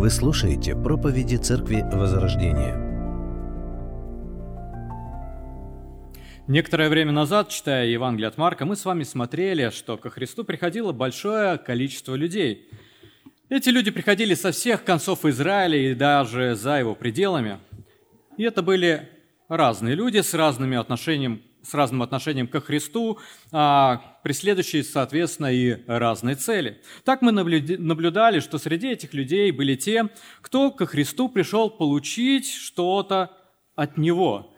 Вы слушаете проповеди Церкви Возрождения. Некоторое время назад, читая Евангелие от Марка, мы с вами смотрели, что ко Христу приходило большое количество людей. Эти люди приходили со всех концов Израиля и даже за его пределами. И это были разные люди с разными отношением, с разным отношением ко Христу, а, преследующие, соответственно, и разные цели. Так мы наблюдали, что среди этих людей были те, кто ко Христу пришел получить что-то от Него,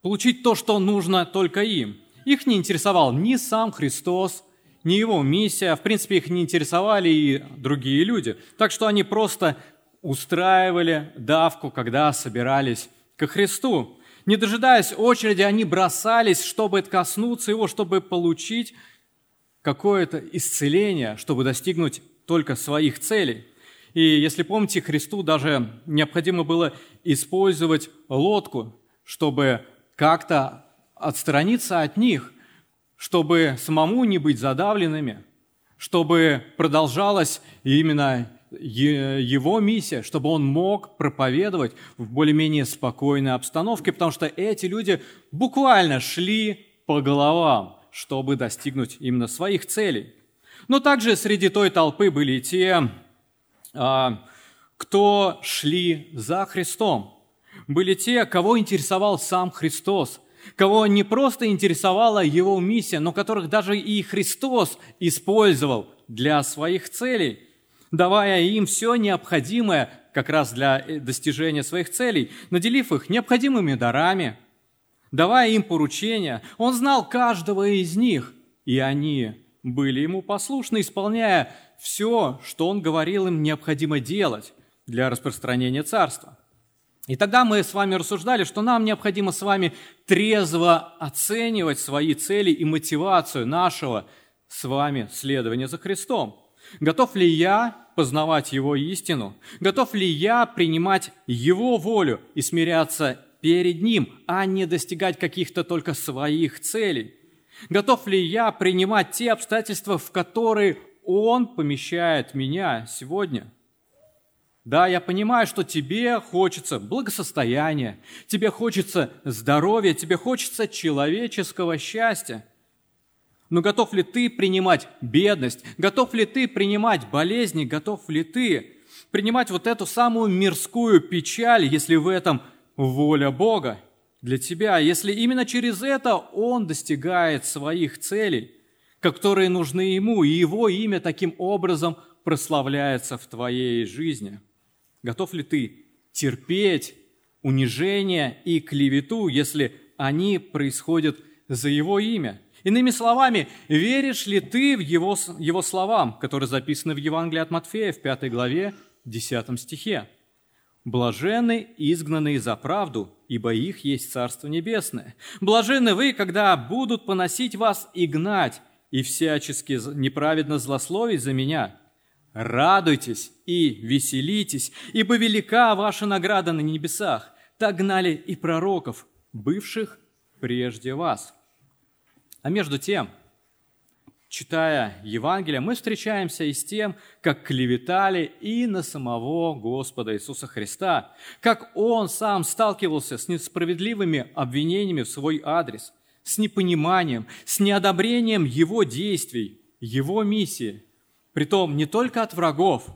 получить то, что нужно только им. Их не интересовал ни сам Христос, ни его миссия, в принципе, их не интересовали и другие люди. Так что они просто устраивали давку, когда собирались ко Христу. Не дожидаясь очереди, они бросались, чтобы коснуться его, чтобы получить какое-то исцеление, чтобы достигнуть только своих целей. И если помните, Христу даже необходимо было использовать лодку, чтобы как-то отстраниться от них, чтобы самому не быть задавленными, чтобы продолжалась именно его миссия, чтобы он мог проповедовать в более-менее спокойной обстановке, потому что эти люди буквально шли по головам, чтобы достигнуть именно своих целей. Но также среди той толпы были те, а, кто шли за Христом. Были те, кого интересовал сам Христос, кого не просто интересовала его миссия, но которых даже и Христос использовал для своих целей – давая им все необходимое как раз для э, достижения своих целей, наделив их необходимыми дарами, давая им поручения. Он знал каждого из них, и они были ему послушны, исполняя все, что он говорил им необходимо делать для распространения царства. И тогда мы с вами рассуждали, что нам необходимо с вами трезво оценивать свои цели и мотивацию нашего с вами следования за Христом. Готов ли я познавать Его истину? Готов ли я принимать Его волю и смиряться перед Ним, а не достигать каких-то только своих целей? Готов ли я принимать те обстоятельства, в которые Он помещает меня сегодня? Да, я понимаю, что тебе хочется благосостояния, тебе хочется здоровья, тебе хочется человеческого счастья – но готов ли ты принимать бедность? Готов ли ты принимать болезни? Готов ли ты принимать вот эту самую мирскую печаль, если в этом воля Бога для тебя? Если именно через это Он достигает своих целей, которые нужны Ему, и Его имя таким образом прославляется в твоей жизни? Готов ли ты терпеть унижение и клевету, если они происходят за Его имя? Иными словами, веришь ли ты в его, его словам, которые записаны в Евангелии от Матфея в 5 главе 10 стихе? «Блаженны изгнанные за правду, ибо их есть Царство Небесное. Блаженны вы, когда будут поносить вас и гнать, и всячески неправедно злословить за меня. Радуйтесь и веселитесь, ибо велика ваша награда на небесах. Так гнали и пророков, бывших прежде вас». А между тем, читая Евангелие, мы встречаемся и с тем, как клеветали и на самого Господа Иисуса Христа, как Он сам сталкивался с несправедливыми обвинениями в свой адрес, с непониманием, с неодобрением Его действий, Его миссии, притом не только от врагов,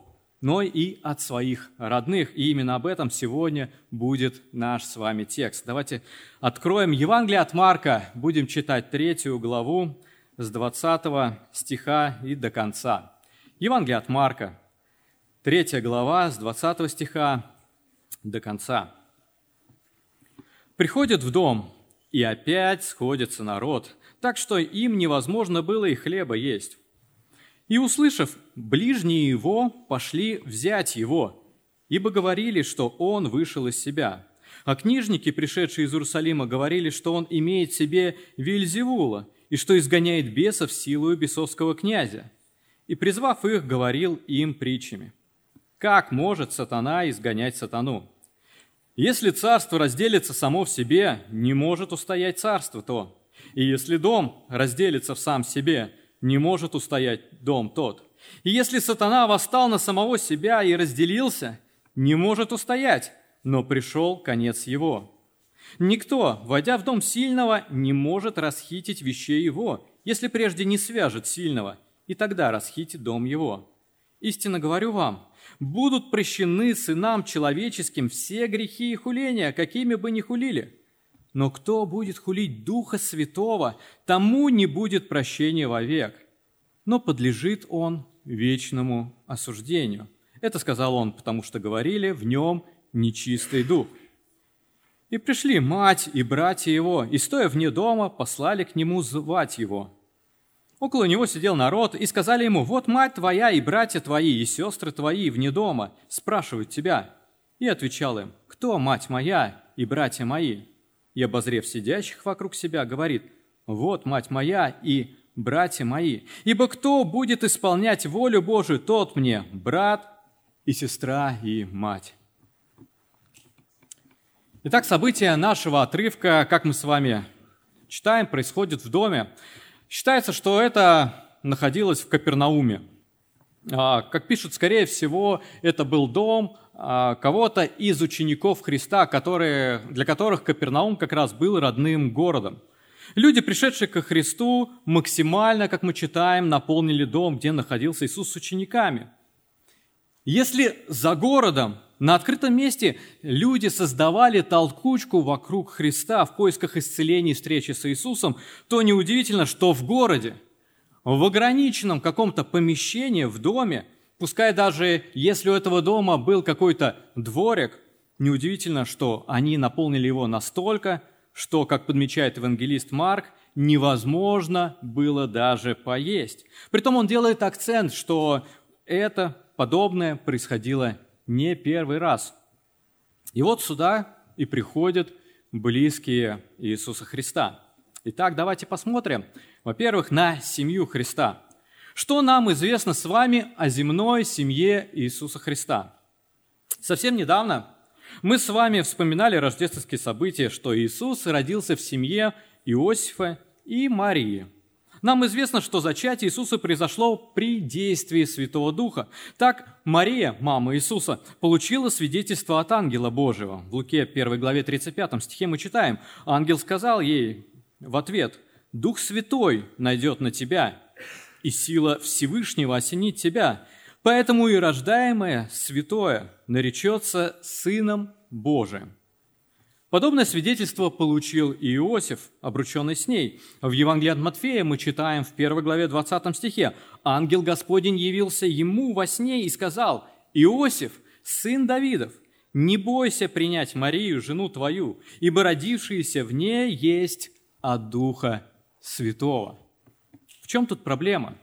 но и от своих родных. И именно об этом сегодня будет наш с вами текст. Давайте откроем Евангелие от Марка, будем читать третью главу с 20 стиха и до конца. Евангелие от Марка, третья глава с 20 стиха до конца. Приходят в дом, и опять сходится народ, так что им невозможно было и хлеба есть. И, услышав, ближние его пошли взять его, ибо говорили, что он вышел из себя. А книжники, пришедшие из Иерусалима, говорили, что он имеет в себе Вильзевула и что изгоняет бесов силою бесовского князя. И, призвав их, говорил им притчами. Как может сатана изгонять сатану? Если царство разделится само в себе, не может устоять царство то. И если дом разделится в сам себе – не может устоять дом тот. И если сатана восстал на самого себя и разделился, не может устоять, но пришел конец его. Никто, войдя в дом сильного, не может расхитить вещей его, если прежде не свяжет сильного, и тогда расхитит дом его. Истинно говорю вам, будут прощены сынам человеческим все грехи и хуления, какими бы ни хулили. Но кто будет хулить Духа Святого, тому не будет прощения вовек, но подлежит он вечному осуждению. Это сказал он, потому что говорили в нем нечистый дух. И пришли мать и братья его, и, стоя вне дома, послали к нему звать его. Около него сидел народ, и сказали ему, «Вот мать твоя и братья твои, и сестры твои вне дома, спрашивают тебя». И отвечал им, «Кто мать моя и братья мои?» И, обозрев сидящих вокруг себя, говорит, «Вот мать моя и братья мои, ибо кто будет исполнять волю Божию, тот мне брат и сестра и мать». Итак, события нашего отрывка, как мы с вами читаем, происходят в доме. Считается, что это находилось в Капернауме. А, как пишут, скорее всего, это был дом а, кого-то из учеников Христа, которые, для которых Капернаум как раз был родным городом. Люди, пришедшие ко Христу, максимально, как мы читаем, наполнили дом, где находился Иисус с учениками. Если за городом на открытом месте люди создавали толкучку вокруг Христа в поисках исцеления и встречи с Иисусом, то неудивительно, что в городе, в ограниченном каком-то помещении, в доме, пускай даже если у этого дома был какой-то дворик, неудивительно, что они наполнили его настолько, что, как подмечает евангелист Марк, невозможно было даже поесть. Притом он делает акцент, что это подобное происходило не первый раз. И вот сюда и приходят близкие Иисуса Христа. Итак, давайте посмотрим, во-первых, на семью Христа. Что нам известно с вами о земной семье Иисуса Христа? Совсем недавно мы с вами вспоминали рождественские события, что Иисус родился в семье Иосифа и Марии – нам известно, что зачатие Иисуса произошло при действии Святого Духа. Так Мария, мама Иисуса, получила свидетельство от ангела Божьего. В Луке 1 главе 35 стихе мы читаем, ангел сказал ей в ответ, «Дух Святой найдет на тебя, и сила Всевышнего осенит тебя, поэтому и рождаемое святое наречется Сыном Божиим». Подобное свидетельство получил и Иосиф, обрученный с ней. В Евангелии от Матфея мы читаем в 1 главе 20 стихе. «Ангел Господень явился ему во сне и сказал, Иосиф, сын Давидов, не бойся принять Марию, жену твою, ибо родившаяся в ней есть от Духа Святого». В чем тут проблема?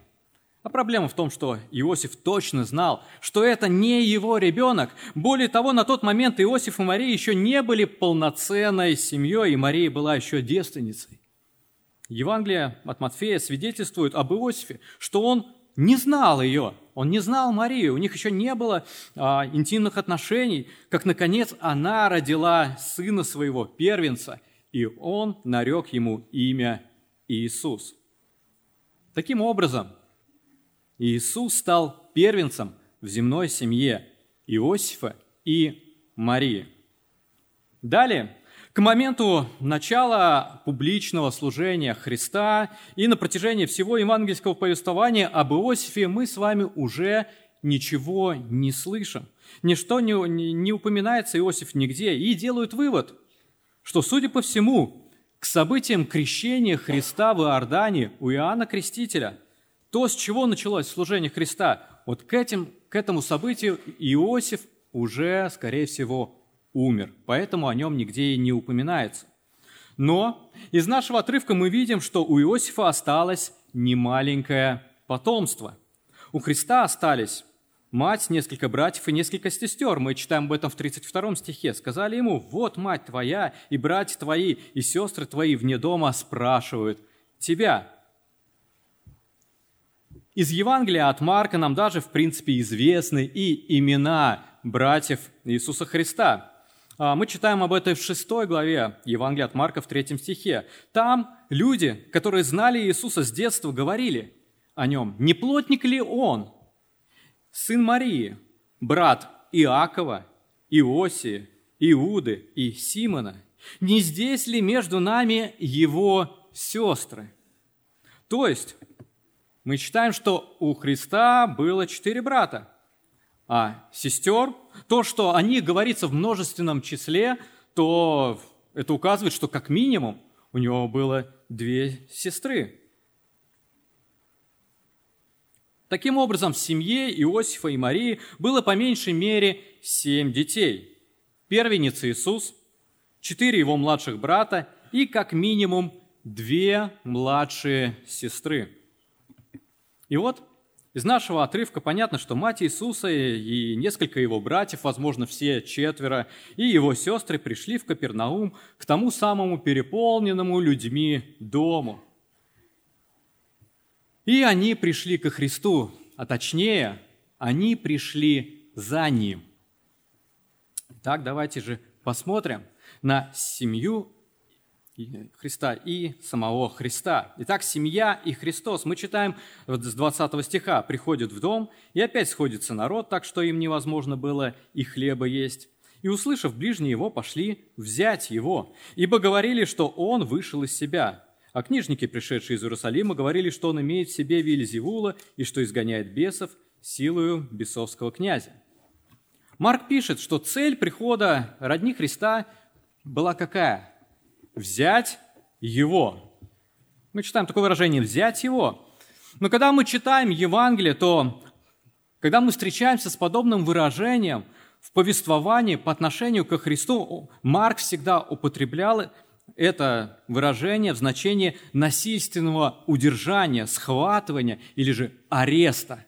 А проблема в том, что Иосиф точно знал, что это не его ребенок. Более того, на тот момент Иосиф и Мария еще не были полноценной семьей, и Мария была еще девственницей. Евангелие от Матфея свидетельствует об Иосифе, что он не знал ее, он не знал Марию, у них еще не было а, интимных отношений, как, наконец, она родила сына своего, первенца, и он нарек ему имя Иисус. Таким образом, Иисус стал первенцем в земной семье Иосифа и Марии. Далее, к моменту начала публичного служения Христа и на протяжении всего евангельского повествования об Иосифе мы с вами уже ничего не слышим. Ничто не, не, упоминается Иосиф нигде. И делают вывод, что, судя по всему, к событиям крещения Христа в Иордане у Иоанна Крестителя – то, с чего началось служение Христа, вот к, этим, к этому событию Иосиф уже, скорее всего, умер, поэтому о нем нигде и не упоминается. Но из нашего отрывка мы видим, что у Иосифа осталось немаленькое потомство. У Христа остались мать, несколько братьев и несколько сестер. Мы читаем об этом в 32 стихе. Сказали ему, вот мать твоя и братья твои и сестры твои вне дома спрашивают тебя. Из Евангелия от Марка нам даже, в принципе, известны и имена братьев Иисуса Христа. А, мы читаем об этом в 6 главе Евангелия от Марка в 3 стихе. Там люди, которые знали Иисуса с детства, говорили о нем, не плотник ли он, сын Марии, брат Иакова, Иосии, Иуды и Симона? Не здесь ли между нами его сестры? То есть, мы читаем, что у Христа было четыре брата, а сестер, то, что о них говорится в множественном числе, то это указывает, что как минимум у него было две сестры. Таким образом, в семье Иосифа и Марии было по меньшей мере семь детей. Первенец Иисус, четыре его младших брата и как минимум две младшие сестры. И вот из нашего отрывка понятно, что мать Иисуса и несколько его братьев, возможно, все четверо, и его сестры пришли в Капернаум к тому самому переполненному людьми дому. И они пришли ко Христу, а точнее, они пришли за Ним. Так, давайте же посмотрим на семью Христа и самого Христа. Итак, семья и Христос. Мы читаем с 20 стиха. «Приходит в дом, и опять сходится народ, так что им невозможно было и хлеба есть. И, услышав ближние его, пошли взять его, ибо говорили, что он вышел из себя. А книжники, пришедшие из Иерусалима, говорили, что он имеет в себе Вильзевула и что изгоняет бесов силою бесовского князя». Марк пишет, что цель прихода родни Христа была какая – взять его. Мы читаем такое выражение «взять его». Но когда мы читаем Евангелие, то когда мы встречаемся с подобным выражением в повествовании по отношению ко Христу, Марк всегда употреблял это выражение в значении насильственного удержания, схватывания или же ареста.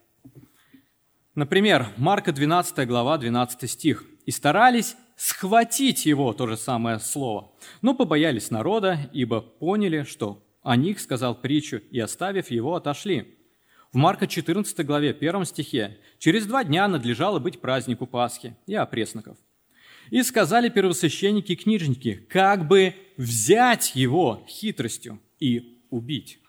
Например, Марка 12 глава, 12 стих. «И старались схватить его, то же самое слово. Но побоялись народа, ибо поняли, что о них сказал притчу, и, оставив его, отошли. В Марка 14 главе, 1 стихе, «Через два дня надлежало быть празднику Пасхи и опресноков. И сказали первосвященники и книжники, как бы взять его хитростью и убить.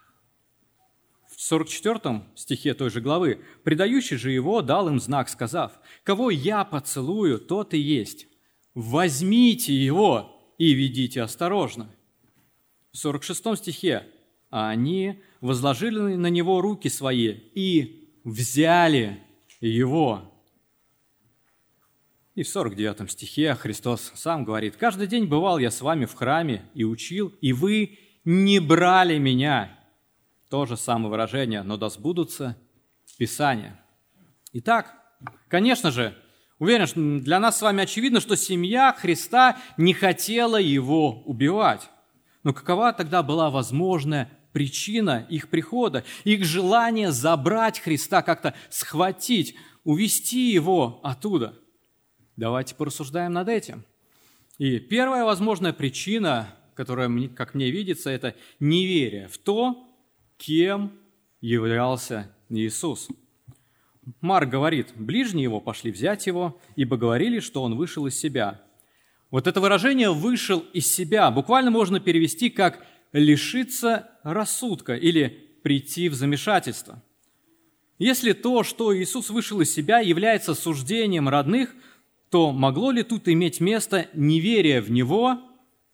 В 44 стихе той же главы, «Предающий же его дал им знак, сказав, «Кого я поцелую, тот и есть, возьмите его и ведите осторожно. В 46 стихе, а они возложили на него руки свои и взяли его. И в 49 стихе Христос сам говорит, «Каждый день бывал я с вами в храме и учил, и вы не брали меня». То же самое выражение, но да сбудутся Писания. Итак, конечно же, Уверен, что для нас с вами очевидно, что семья Христа не хотела его убивать. Но какова тогда была возможная причина их прихода, их желание забрать Христа, как-то схватить, увести его оттуда? Давайте порассуждаем над этим. И первая возможная причина, которая, как мне видится, это неверие в то, кем являлся Иисус – Марк говорит, ближние его пошли взять его, ибо говорили, что он вышел из себя. Вот это выражение «вышел из себя» буквально можно перевести как «лишиться рассудка» или «прийти в замешательство». Если то, что Иисус вышел из себя, является суждением родных, то могло ли тут иметь место неверие в Него,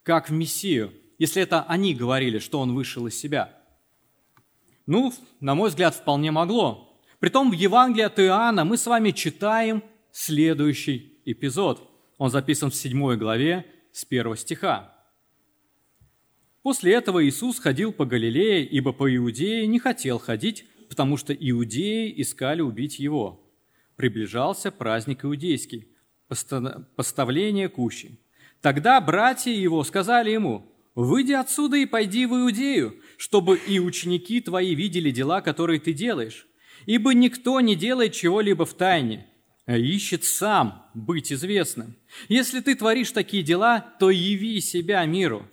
как в Мессию, если это они говорили, что Он вышел из себя? Ну, на мой взгляд, вполне могло. Притом в Евангелии от Иоанна мы с вами читаем следующий эпизод. Он записан в 7 главе с 1 стиха. После этого Иисус ходил по Галилее, ибо по Иудее не хотел ходить, потому что иудеи искали убить его. Приближался праздник иудейский, поставление кущи. Тогда братья его сказали ему, «Выйди отсюда и пойди в Иудею, чтобы и ученики твои видели дела, которые ты делаешь». Ибо никто не делает чего-либо в тайне, а ищет сам быть известным. Если ты творишь такие дела, то яви себя миру.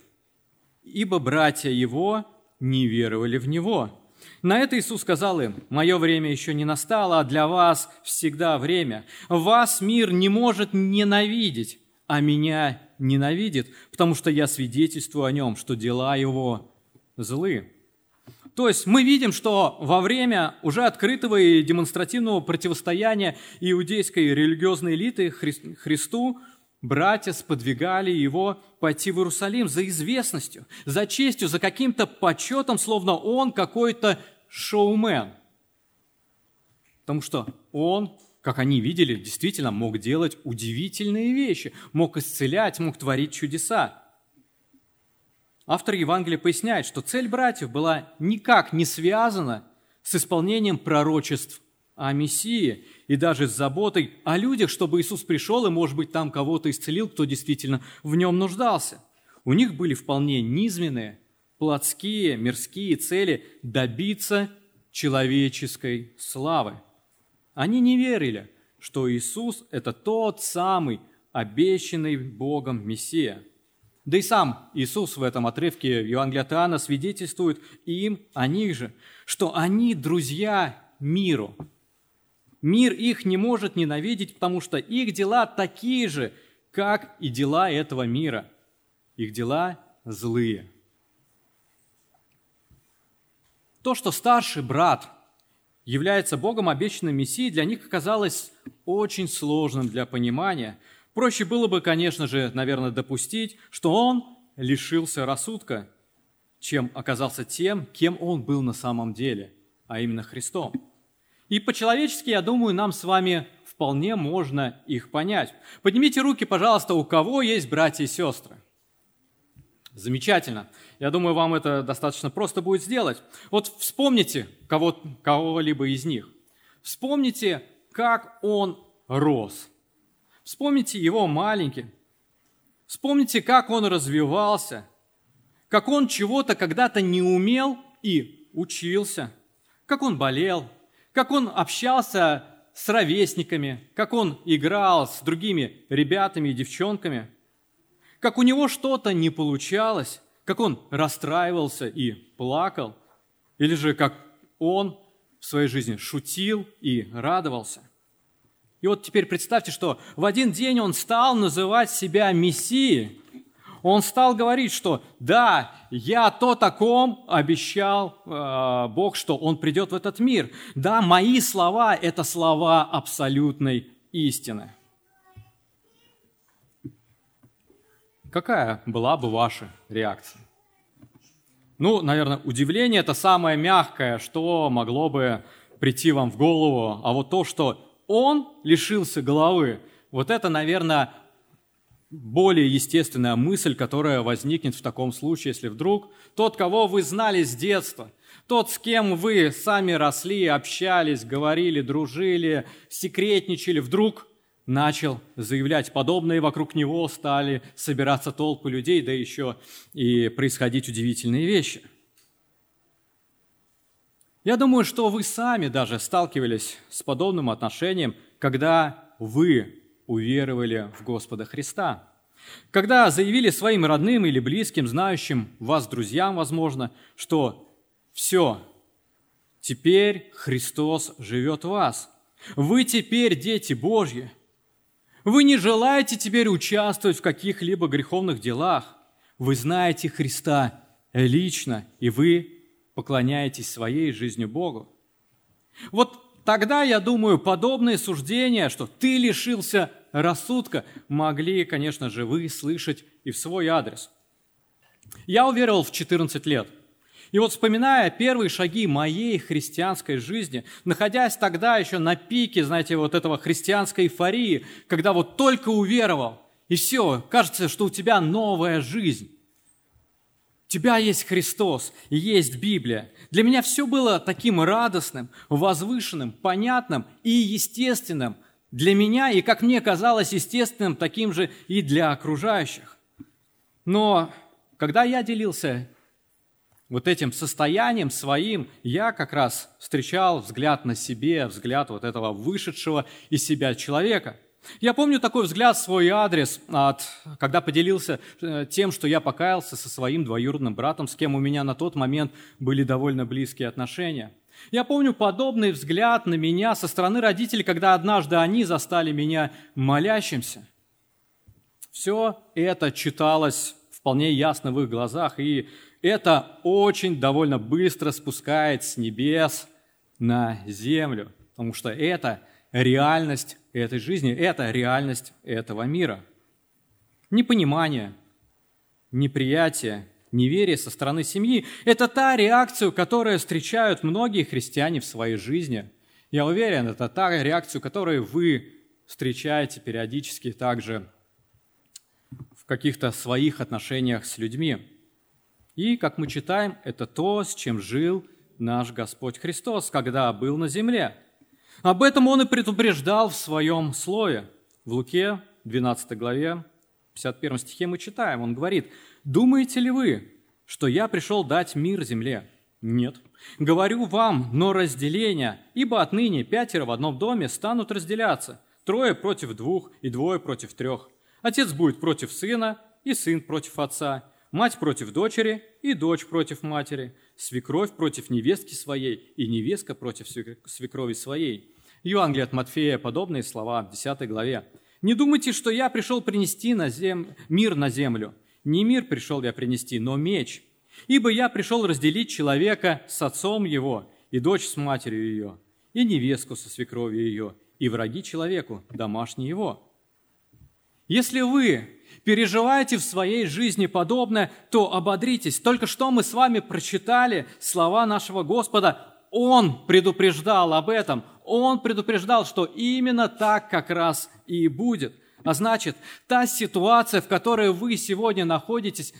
Ибо братья его не веровали в него. На это Иисус сказал им, «Мое время еще не настало, а для вас всегда время. Вас мир не может ненавидеть, а меня ненавидит, потому что я свидетельствую о нем, что дела его злы». То есть мы видим, что во время уже открытого и демонстративного противостояния иудейской религиозной элиты Христу братья сподвигали его пойти в Иерусалим за известностью, за честью, за каким-то почетом, словно он какой-то шоумен. Потому что он, как они видели, действительно мог делать удивительные вещи, мог исцелять, мог творить чудеса. Автор Евангелия поясняет, что цель братьев была никак не связана с исполнением пророчеств о Мессии и даже с заботой о людях, чтобы Иисус пришел и, может быть, там кого-то исцелил, кто действительно в нем нуждался. У них были вполне низменные, плотские, мирские цели добиться человеческой славы. Они не верили, что Иисус – это тот самый обещанный Богом Мессия. Да и сам Иисус в этом отрывке Евангелия от Иоанна свидетельствует им о них же, что они друзья миру – Мир их не может ненавидеть, потому что их дела такие же, как и дела этого мира. Их дела злые. То, что старший брат является Богом обещанным Мессией, для них оказалось очень сложным для понимания. Проще было бы, конечно же, наверное, допустить, что он лишился рассудка, чем оказался тем, кем он был на самом деле, а именно Христом. И по-человечески, я думаю, нам с вами вполне можно их понять. Поднимите руки, пожалуйста, у кого есть братья и сестры. Замечательно. Я думаю, вам это достаточно просто будет сделать. Вот вспомните кого, кого-либо из них. Вспомните, как он рос. Вспомните его маленький. Вспомните, как он развивался. Как он чего-то когда-то не умел и учился. Как он болел, как он общался с ровесниками, как он играл с другими ребятами и девчонками, как у него что-то не получалось, как он расстраивался и плакал, или же как он в своей жизни шутил и радовался. И вот теперь представьте, что в один день он стал называть себя Мессией, он стал говорить, что да, я то таком обещал э, Бог, что Он придет в этот мир. Да, мои слова – это слова абсолютной истины. Какая была бы ваша реакция? Ну, наверное, удивление – это самое мягкое, что могло бы прийти вам в голову. А вот то, что он лишился головы, вот это, наверное, более естественная мысль, которая возникнет в таком случае, если вдруг тот, кого вы знали с детства, тот, с кем вы сами росли, общались, говорили, дружили, секретничали, вдруг начал заявлять подобное, и вокруг него стали собираться толпы людей, да еще и происходить удивительные вещи. Я думаю, что вы сами даже сталкивались с подобным отношением, когда вы уверовали в Господа Христа. Когда заявили своим родным или близким, знающим вас, друзьям, возможно, что все, теперь Христос живет в вас. Вы теперь дети Божьи. Вы не желаете теперь участвовать в каких-либо греховных делах. Вы знаете Христа лично, и вы поклоняетесь своей жизнью Богу. Вот Тогда, я думаю, подобные суждения, что ты лишился рассудка, могли, конечно же, вы слышать и в свой адрес. Я уверовал в 14 лет. И вот вспоминая первые шаги моей христианской жизни, находясь тогда еще на пике, знаете, вот этого христианской эйфории, когда вот только уверовал, и все, кажется, что у тебя новая жизнь тебя есть Христос, и есть Библия. Для меня все было таким радостным, возвышенным, понятным и естественным для меня, и, как мне казалось, естественным таким же и для окружающих. Но когда я делился вот этим состоянием своим, я как раз встречал взгляд на себе, взгляд вот этого вышедшего из себя человека – я помню такой взгляд в свой адрес, от, когда поделился э, тем, что я покаялся со своим двоюродным братом, с кем у меня на тот момент были довольно близкие отношения. Я помню подобный взгляд на меня со стороны родителей, когда однажды они застали меня молящимся. Все это читалось вполне ясно в их глазах, и это очень довольно быстро спускает с небес на землю, потому что это реальность этой жизни, это реальность этого мира. Непонимание, неприятие, неверие со стороны семьи – это та реакция, которую встречают многие христиане в своей жизни. Я уверен, это та реакция, которую вы встречаете периодически также в каких-то своих отношениях с людьми. И, как мы читаем, это то, с чем жил наш Господь Христос, когда был на земле. Об этом Он и предупреждал в своем слове. В Луке, 12 главе, 51 стихе мы читаем, Он говорит, «Думаете ли вы, что я пришел дать мир земле? Нет. Говорю вам, но разделение, ибо отныне пятеро в одном доме станут разделяться, трое против двух и двое против трех. Отец будет против сына, и сын против отца, мать против дочери, и дочь против матери, свекровь против невестки своей, и невестка против свекрови своей». Евангелие от Матфея подобные слова в 10 главе. «Не думайте, что я пришел принести на зем... мир на землю. Не мир пришел я принести, но меч. Ибо я пришел разделить человека с отцом его, и дочь с матерью ее, и невестку со свекровью ее, и враги человеку, домашние его. Если вы переживаете в своей жизни подобное, то ободритесь. Только что мы с вами прочитали слова нашего Господа. Он предупреждал об этом. Он предупреждал, что именно так как раз и будет – а значит, та ситуация, в которой вы сегодня находитесь,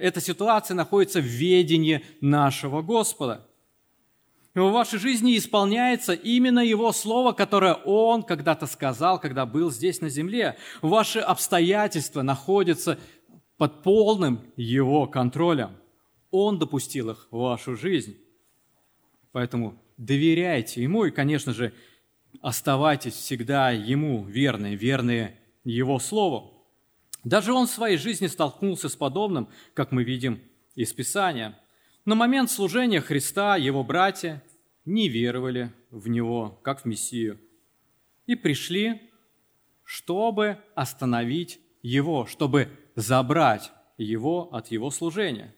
эта ситуация находится в ведении нашего Господа. И в вашей жизни исполняется именно Его Слово, которое Он когда-то сказал, когда был здесь на земле. Ваши обстоятельства находятся под полным Его контролем. Он допустил их в вашу жизнь. Поэтому доверяйте Ему и, конечно же, оставайтесь всегда Ему верные, верные его Слову. Даже он в своей жизни столкнулся с подобным, как мы видим из Писания. На момент служения Христа его братья не веровали в Него, как в Мессию, и пришли, чтобы остановить Его, чтобы забрать Его от Его служения.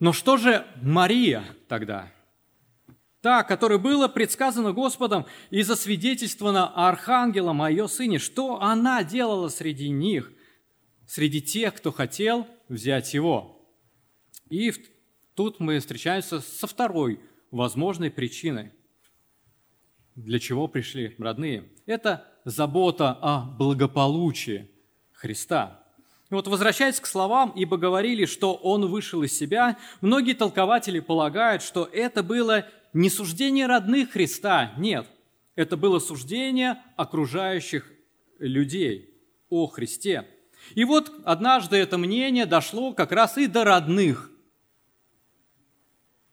Но что же Мария тогда – та, которая была предсказана Господом и засвидетельствована Архангелом о ее сыне, что она делала среди них, среди тех, кто хотел взять его. И тут мы встречаемся со второй возможной причиной, для чего пришли родные. Это забота о благополучии Христа. И вот возвращаясь к словам, ибо говорили, что он вышел из себя, многие толкователи полагают, что это было не суждение родных Христа, нет. Это было суждение окружающих людей о Христе. И вот однажды это мнение дошло как раз и до родных.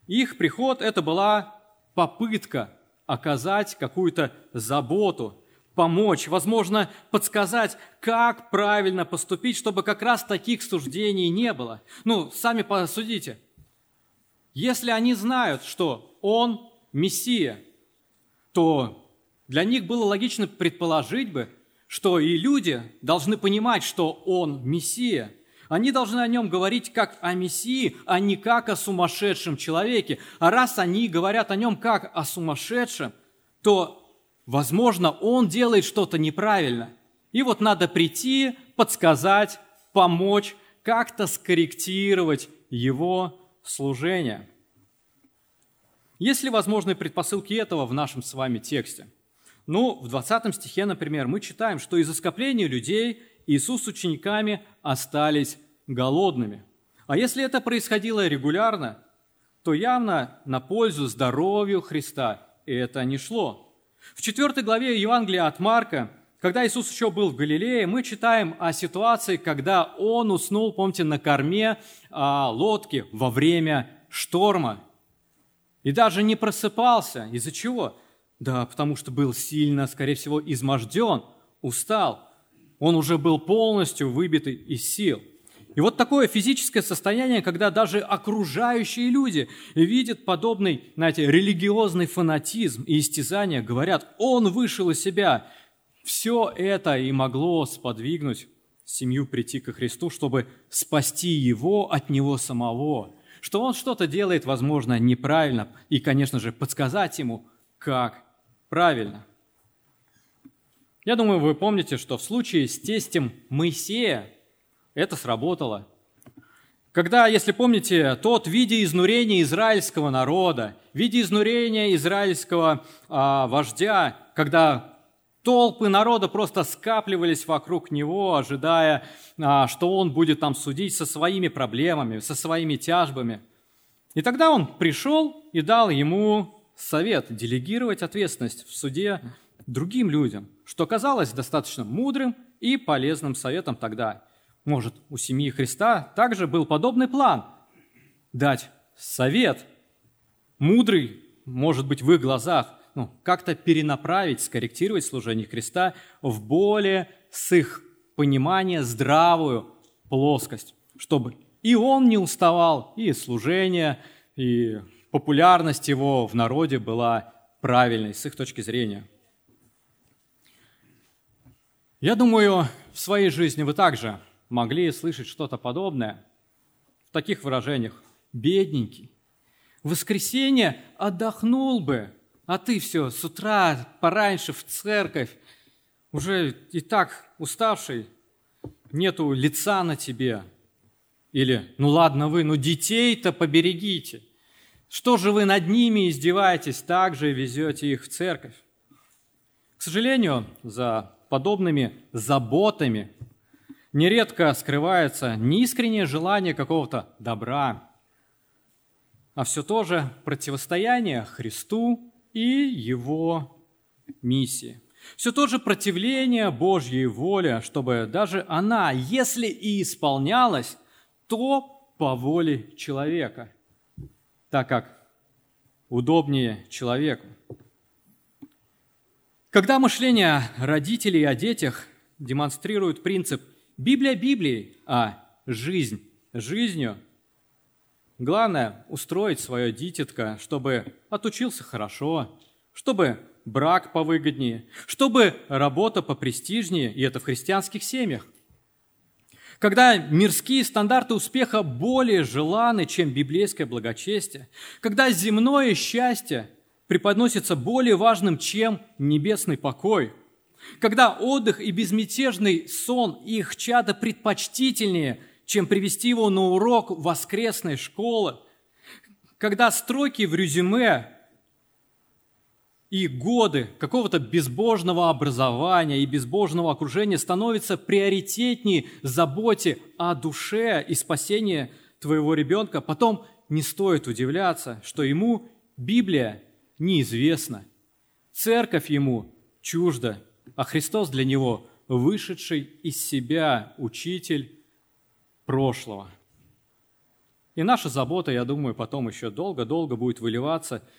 Их приход – это была попытка оказать какую-то заботу, помочь, возможно, подсказать, как правильно поступить, чтобы как раз таких суждений не было. Ну, сами посудите. Если они знают, что он Мессия, то для них было логично предположить бы, что и люди должны понимать, что он Мессия. Они должны о нем говорить как о Мессии, а не как о сумасшедшем человеке. А раз они говорят о нем как о сумасшедшем, то, возможно, он делает что-то неправильно. И вот надо прийти, подсказать, помочь, как-то скорректировать его служение – есть ли возможные предпосылки этого в нашем с вами тексте? Ну, в 20 стихе, например, мы читаем, что из-за скопления людей Иисус с учениками остались голодными. А если это происходило регулярно, то явно на пользу здоровью Христа это не шло. В 4 главе Евангелия от Марка, когда Иисус еще был в Галилее, мы читаем о ситуации, когда Он уснул, помните, на корме а, лодки во время шторма. И даже не просыпался. Из-за чего? Да, потому что был сильно, скорее всего, изможден, устал. Он уже был полностью выбитый из сил. И вот такое физическое состояние, когда даже окружающие люди видят подобный, знаете, религиозный фанатизм и истязание, говорят, он вышел из себя. Все это и могло сподвигнуть семью прийти ко Христу, чтобы спасти его от него самого, что он что-то делает, возможно, неправильно, и, конечно же, подсказать ему, как правильно. Я думаю, вы помните, что в случае с тестем Моисея это сработало. Когда, если помните, тот, видя изнурение израильского народа, видя изнурение израильского а, вождя, когда толпы народа просто скапливались вокруг него, ожидая, а, что он будет там судить со своими проблемами, со своими тяжбами. И тогда он пришел и дал ему совет делегировать ответственность в суде другим людям, что казалось достаточно мудрым и полезным советом тогда. Может, у семьи Христа также был подобный план – дать совет, мудрый, может быть, в их глазах, ну, как-то перенаправить, скорректировать служение Христа в более, с их понимания, здравую плоскость, чтобы и он не уставал, и служение, и популярность его в народе была правильной с их точки зрения. Я думаю, в своей жизни вы также могли слышать что-то подобное в таких выражениях. «Бедненький, в воскресенье отдохнул бы, а ты все с утра пораньше в церковь, уже и так уставший, нету лица на тебе». Или, ну ладно вы, ну детей-то поберегите. Что же вы над ними издеваетесь, так же везете их в церковь? К сожалению, за подобными заботами нередко скрывается неискреннее желание какого-то добра, а все то же противостояние Христу и Его миссии. Все то же противление Божьей воле, чтобы даже она, если и исполнялась, то по воле человека – так как удобнее человеку. Когда мышление родителей о детях демонстрирует принцип «Библия Библией», а жизнь жизнью, главное – устроить свое дитятко, чтобы отучился хорошо, чтобы брак повыгоднее, чтобы работа попрестижнее, и это в христианских семьях – когда мирские стандарты успеха более желаны, чем библейское благочестие, когда земное счастье преподносится более важным, чем небесный покой, когда отдых и безмятежный сон их чада предпочтительнее, чем привести его на урок воскресной школы, когда строки в резюме и годы какого-то безбожного образования и безбожного окружения становятся приоритетнее заботе о душе и спасении твоего ребенка, потом не стоит удивляться, что ему Библия неизвестна, церковь ему чужда, а Христос для него вышедший из себя учитель прошлого. И наша забота, я думаю, потом еще долго-долго будет выливаться –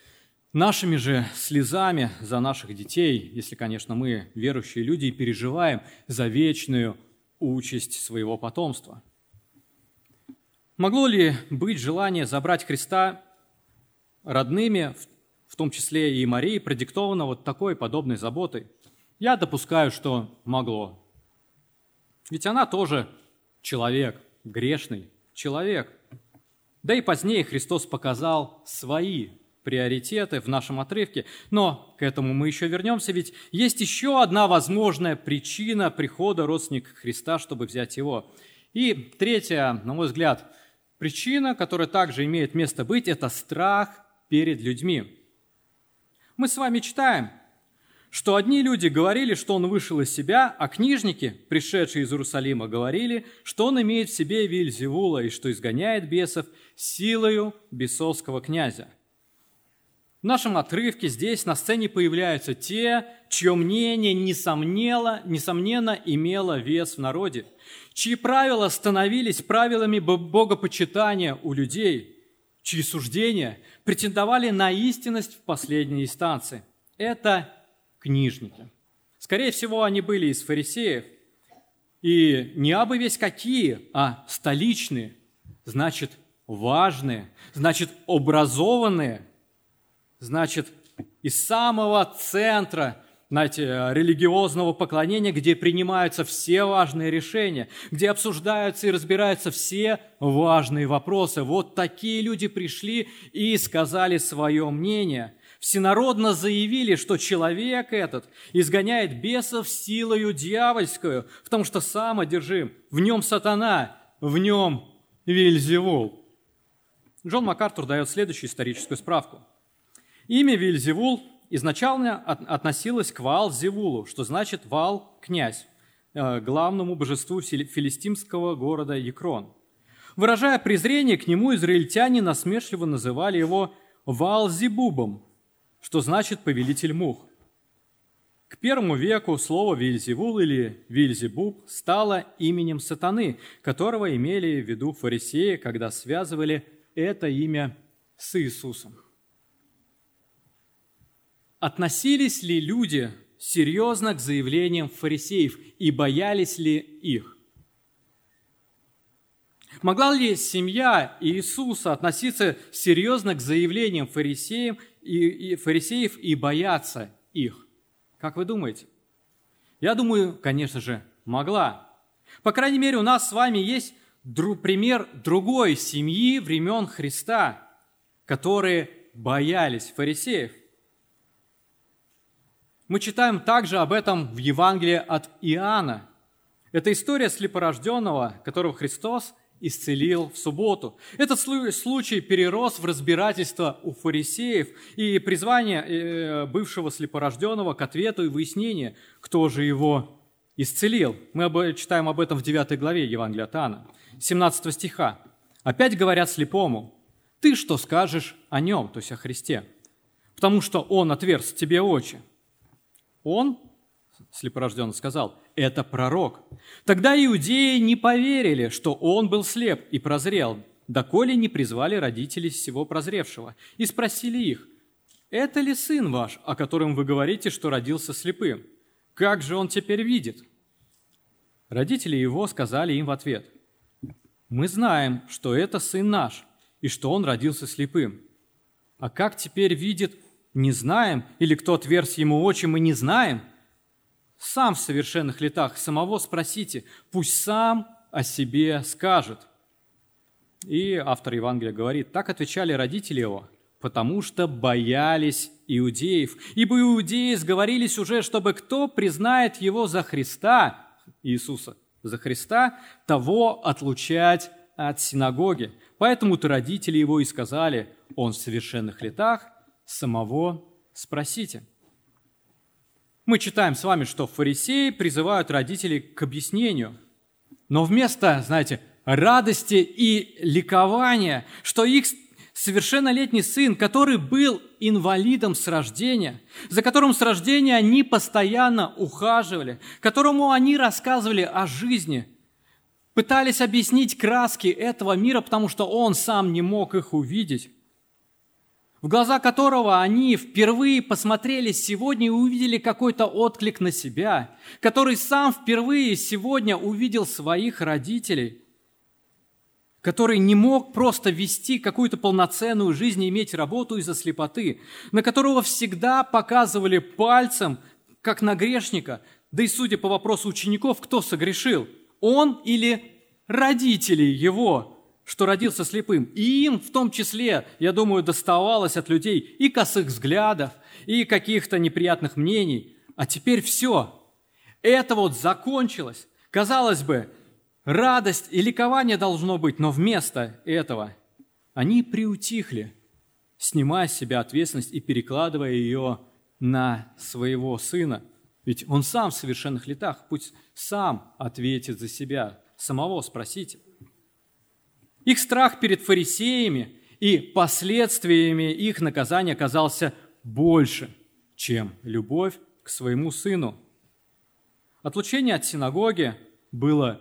Нашими же слезами за наших детей, если, конечно, мы, верующие люди, и переживаем за вечную участь своего потомства. Могло ли быть желание забрать Христа родными, в том числе и Марии, продиктовано вот такой подобной заботой? Я допускаю, что могло. Ведь она тоже человек, грешный человек. Да и позднее Христос показал свои приоритеты в нашем отрывке. Но к этому мы еще вернемся, ведь есть еще одна возможная причина прихода родственника Христа, чтобы взять его. И третья, на мой взгляд, причина, которая также имеет место быть, это страх перед людьми. Мы с вами читаем, что одни люди говорили, что он вышел из себя, а книжники, пришедшие из Иерусалима, говорили, что он имеет в себе Вильзевула и что изгоняет бесов силою бесовского князя – в нашем отрывке здесь на сцене появляются те, чье мнение несомненно, несомненно имело вес в народе, чьи правила становились правилами богопочитания у людей, чьи суждения претендовали на истинность в последней инстанции. Это книжники. Скорее всего, они были из фарисеев. И не абы весь какие, а столичные, значит, важные, значит, образованные – значит, из самого центра знаете, религиозного поклонения, где принимаются все важные решения, где обсуждаются и разбираются все важные вопросы. Вот такие люди пришли и сказали свое мнение. Всенародно заявили, что человек этот изгоняет бесов силою дьявольскую, потому что сам одержим, в нем сатана, в нем Вильзевул. Джон МакАртур дает следующую историческую справку. Имя Вильзевул изначально относилось к Ваал-Зевулу, что значит Ваал – князь, э, главному божеству филистимского города Екрон. Выражая презрение к нему, израильтяне насмешливо называли его Ваал-Зебубом, что значит «повелитель мух». К первому веку слово Вильзевул или Вильзебуб стало именем сатаны, которого имели в виду фарисеи, когда связывали это имя с Иисусом. Относились ли люди серьезно к заявлениям фарисеев и боялись ли их? Могла ли семья Иисуса относиться серьезно к заявлениям фарисеев и, и, фарисеев и бояться их? Как вы думаете? Я думаю, конечно же, могла. По крайней мере, у нас с вами есть друг, пример другой семьи времен Христа, которые боялись фарисеев. Мы читаем также об этом в Евангелии от Иоанна. Это история слепорожденного, которого Христос исцелил в субботу. Этот случай перерос в разбирательство у фарисеев и призвание э, бывшего слепорожденного к ответу и выяснению, кто же его исцелил. Мы читаем об этом в 9 главе Евангелия от Иоанна, 17 стиха. «Опять говорят слепому, ты что скажешь о нем, то есть о Христе? Потому что он отверз тебе очи. Он, слепорожденный, сказал, это пророк. Тогда иудеи не поверили, что он был слеп и прозрел, доколе не призвали родителей всего прозревшего и спросили их, это ли сын ваш, о котором вы говорите, что родился слепым? Как же он теперь видит? Родители его сказали им в ответ, мы знаем, что это сын наш, и что он родился слепым. А как теперь видит, не знаем, или кто отверз ему очи, мы не знаем. Сам в совершенных летах самого спросите, пусть сам о себе скажет. И автор Евангелия говорит, так отвечали родители его, потому что боялись иудеев. Ибо иудеи сговорились уже, чтобы кто признает его за Христа, Иисуса, за Христа, того отлучать от синагоги. Поэтому-то родители его и сказали, он в совершенных летах – самого спросите. Мы читаем с вами, что фарисеи призывают родителей к объяснению, но вместо, знаете, радости и ликования, что их совершеннолетний сын, который был инвалидом с рождения, за которым с рождения они постоянно ухаживали, которому они рассказывали о жизни, пытались объяснить краски этого мира, потому что он сам не мог их увидеть в глаза которого они впервые посмотрели сегодня и увидели какой-то отклик на себя, который сам впервые сегодня увидел своих родителей, который не мог просто вести какую-то полноценную жизнь и иметь работу из-за слепоты, на которого всегда показывали пальцем, как на грешника, да и судя по вопросу учеников, кто согрешил, он или родители его – что родился слепым. И им в том числе, я думаю, доставалось от людей и косых взглядов, и каких-то неприятных мнений. А теперь все. Это вот закончилось. Казалось бы, радость и ликование должно быть, но вместо этого они приутихли, снимая с себя ответственность и перекладывая ее на своего сына. Ведь он сам в совершенных летах, пусть сам ответит за себя, самого спросите. Их страх перед фарисеями и последствиями их наказания оказался больше, чем любовь к своему сыну. Отлучение от синагоги было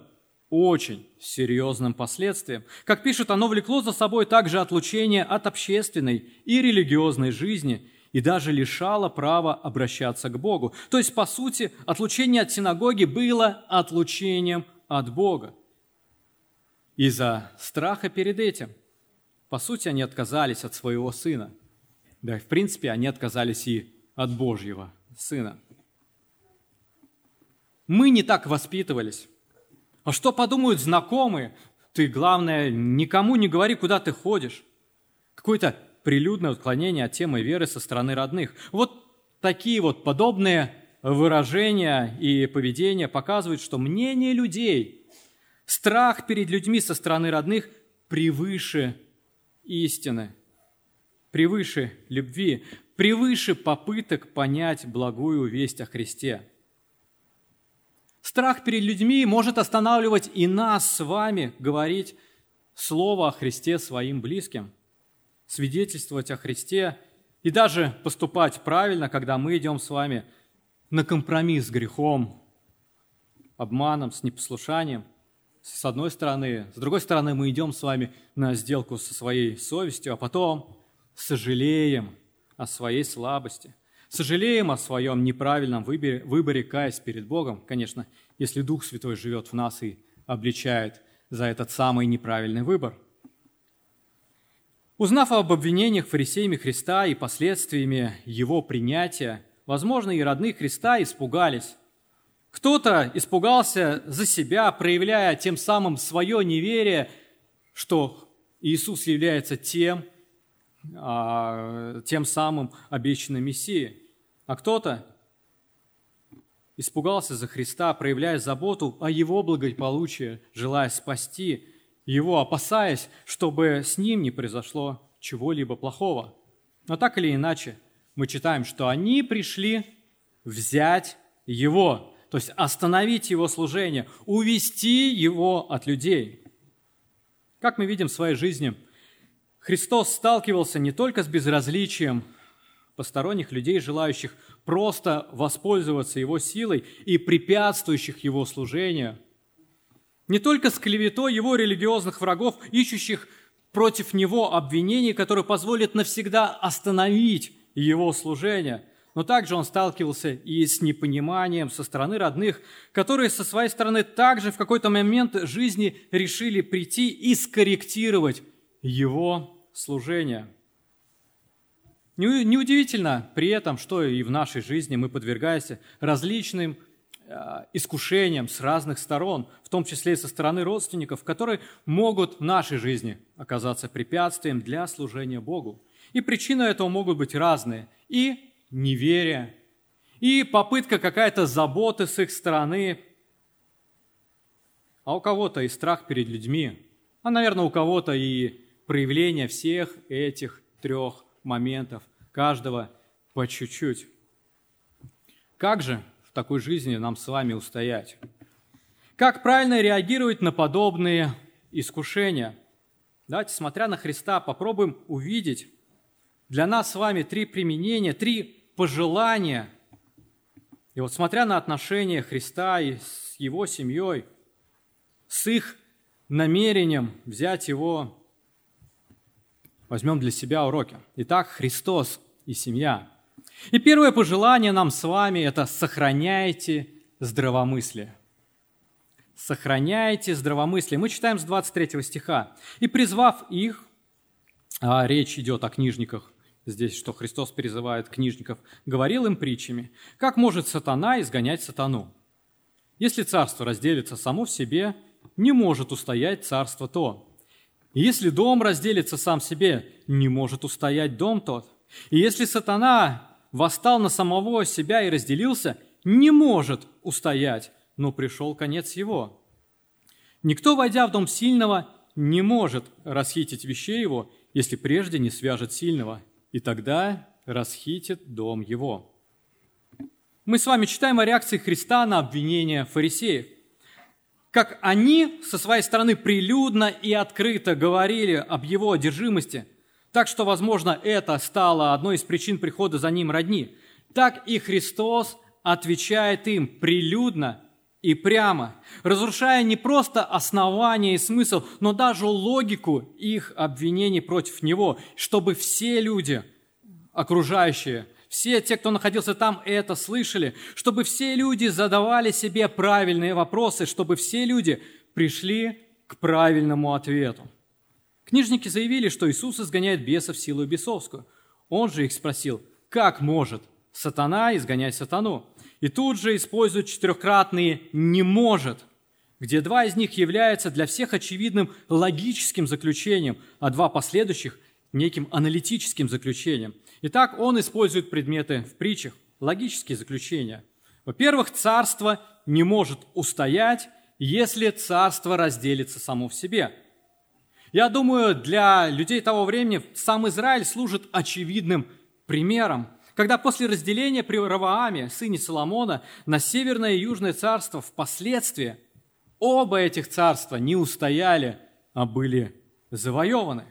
очень серьезным последствием. Как пишет, оно влекло за собой также отлучение от общественной и религиозной жизни и даже лишало права обращаться к Богу. То есть, по сути, отлучение от синагоги было отлучением от Бога из-за страха перед этим. По сути, они отказались от своего сына. Да в принципе они отказались и от Божьего сына. Мы не так воспитывались. А что подумают знакомые? Ты, главное, никому не говори, куда ты ходишь. Какое-то прилюдное отклонение от темы веры со стороны родных. Вот такие вот подобные выражения и поведение показывают, что мнение людей, страх перед людьми со стороны родных превыше истины, превыше любви, превыше попыток понять благую весть о Христе. Страх перед людьми может останавливать и нас с вами говорить слово о Христе своим близким, свидетельствовать о Христе и даже поступать правильно, когда мы идем с вами на компромисс с грехом, обманом, с непослушанием, с одной стороны. С другой стороны, мы идем с вами на сделку со своей совестью, а потом сожалеем о своей слабости, сожалеем о своем неправильном выборе, выборе каясь перед Богом, конечно, если Дух Святой живет в нас и обличает за этот самый неправильный выбор. Узнав об обвинениях фарисеями Христа и последствиями его принятия, возможно, и родные Христа испугались. Кто-то испугался за себя, проявляя тем самым свое неверие, что Иисус является тем, а, тем самым обещанным Мессией. А кто-то испугался за Христа, проявляя заботу о Его благополучии, желая спасти Его, опасаясь, чтобы с Ним не произошло чего-либо плохого. Но так или иначе, мы читаем, что они пришли взять Его, то есть остановить Его служение, увести Его от людей. Как мы видим в своей жизни – Христос сталкивался не только с безразличием посторонних людей, желающих просто воспользоваться Его силой и препятствующих Его служению, не только с клеветой Его религиозных врагов, ищущих против Него обвинений, которые позволят навсегда остановить Его служение, но также он сталкивался и с непониманием со стороны родных, которые со своей стороны также в какой-то момент жизни решили прийти и скорректировать его служения. Неудивительно при этом, что и в нашей жизни мы подвергаемся различным э, искушениям с разных сторон, в том числе и со стороны родственников, которые могут в нашей жизни оказаться препятствием для служения Богу. И причины этого могут быть разные. И неверие, и попытка какая-то заботы с их стороны, а у кого-то и страх перед людьми, а, наверное, у кого-то и проявление всех этих трех моментов, каждого по чуть-чуть. Как же в такой жизни нам с вами устоять? Как правильно реагировать на подобные искушения? Давайте, смотря на Христа, попробуем увидеть для нас с вами три применения, три пожелания. И вот смотря на отношения Христа и с его семьей, с их намерением взять его возьмем для себя уроки. Итак, Христос и семья. И первое пожелание нам с вами – это сохраняйте здравомыслие. Сохраняйте здравомыслие. Мы читаем с 23 стиха. «И призвав их», а речь идет о книжниках, здесь, что Христос призывает книжников, говорил им притчами, как может сатана изгонять сатану. Если царство разделится само в себе, не может устоять царство то. Если дом разделится сам себе, не может устоять дом тот. И если сатана восстал на самого себя и разделился, не может устоять, но пришел конец его. Никто, войдя в дом сильного, не может расхитить вещей его, если прежде не свяжет сильного, и тогда расхитит дом его. Мы с вами читаем о реакции Христа на обвинение фарисеев – как они со своей стороны прилюдно и открыто говорили об его одержимости, так что, возможно, это стало одной из причин прихода за ним родни, так и Христос отвечает им прилюдно и прямо, разрушая не просто основание и смысл, но даже логику их обвинений против Него, чтобы все люди, окружающие, все те, кто находился там, это слышали, чтобы все люди задавали себе правильные вопросы, чтобы все люди пришли к правильному ответу. Книжники заявили, что Иисус изгоняет бесов силу бесовскую. Он же их спросил, как может сатана изгонять сатану? И тут же используют четырехкратные «не может», где два из них являются для всех очевидным логическим заключением, а два последующих – неким аналитическим заключением. Итак, он использует предметы в притчах, логические заключения. Во-первых, царство не может устоять, если царство разделится само в себе. Я думаю, для людей того времени сам Израиль служит очевидным примером – когда после разделения при Равааме, сыне Соломона, на Северное и Южное царство впоследствии оба этих царства не устояли, а были завоеваны.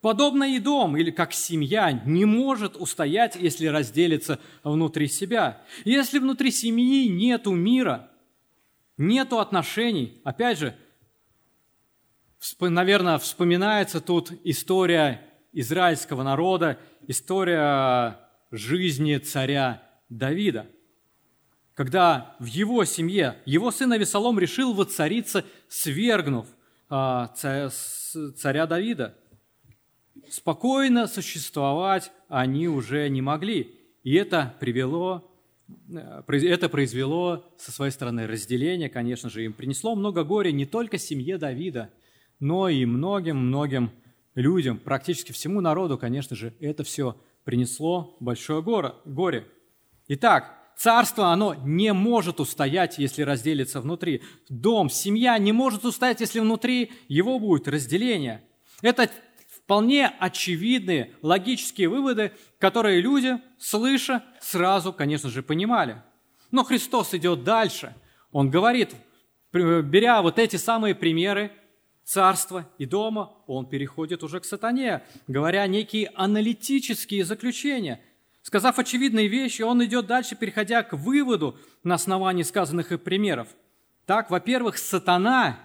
Подобно и дом, или как семья, не может устоять, если разделится внутри себя. Если внутри семьи нету мира, нету отношений, опять же, наверное, вспоминается тут история израильского народа, история жизни царя Давида, когда в его семье его сын Авесолом решил воцариться, свергнув а, царя Давида. Спокойно существовать они уже не могли. И это привело, э, это произвело со своей стороны разделение, конечно же, им принесло много горя не только семье Давида, но и многим-многим людям, практически всему народу, конечно же, это все принесло большое горе. Итак, царство, оно не может устоять, если разделится внутри. Дом, семья не может устоять, если внутри его будет разделение. Это вполне очевидные логические выводы, которые люди, слыша, сразу, конечно же, понимали. Но Христос идет дальше. Он говорит, беря вот эти самые примеры царства и дома, он переходит уже к сатане, говоря некие аналитические заключения. Сказав очевидные вещи, он идет дальше, переходя к выводу на основании сказанных и примеров. Так, во-первых, сатана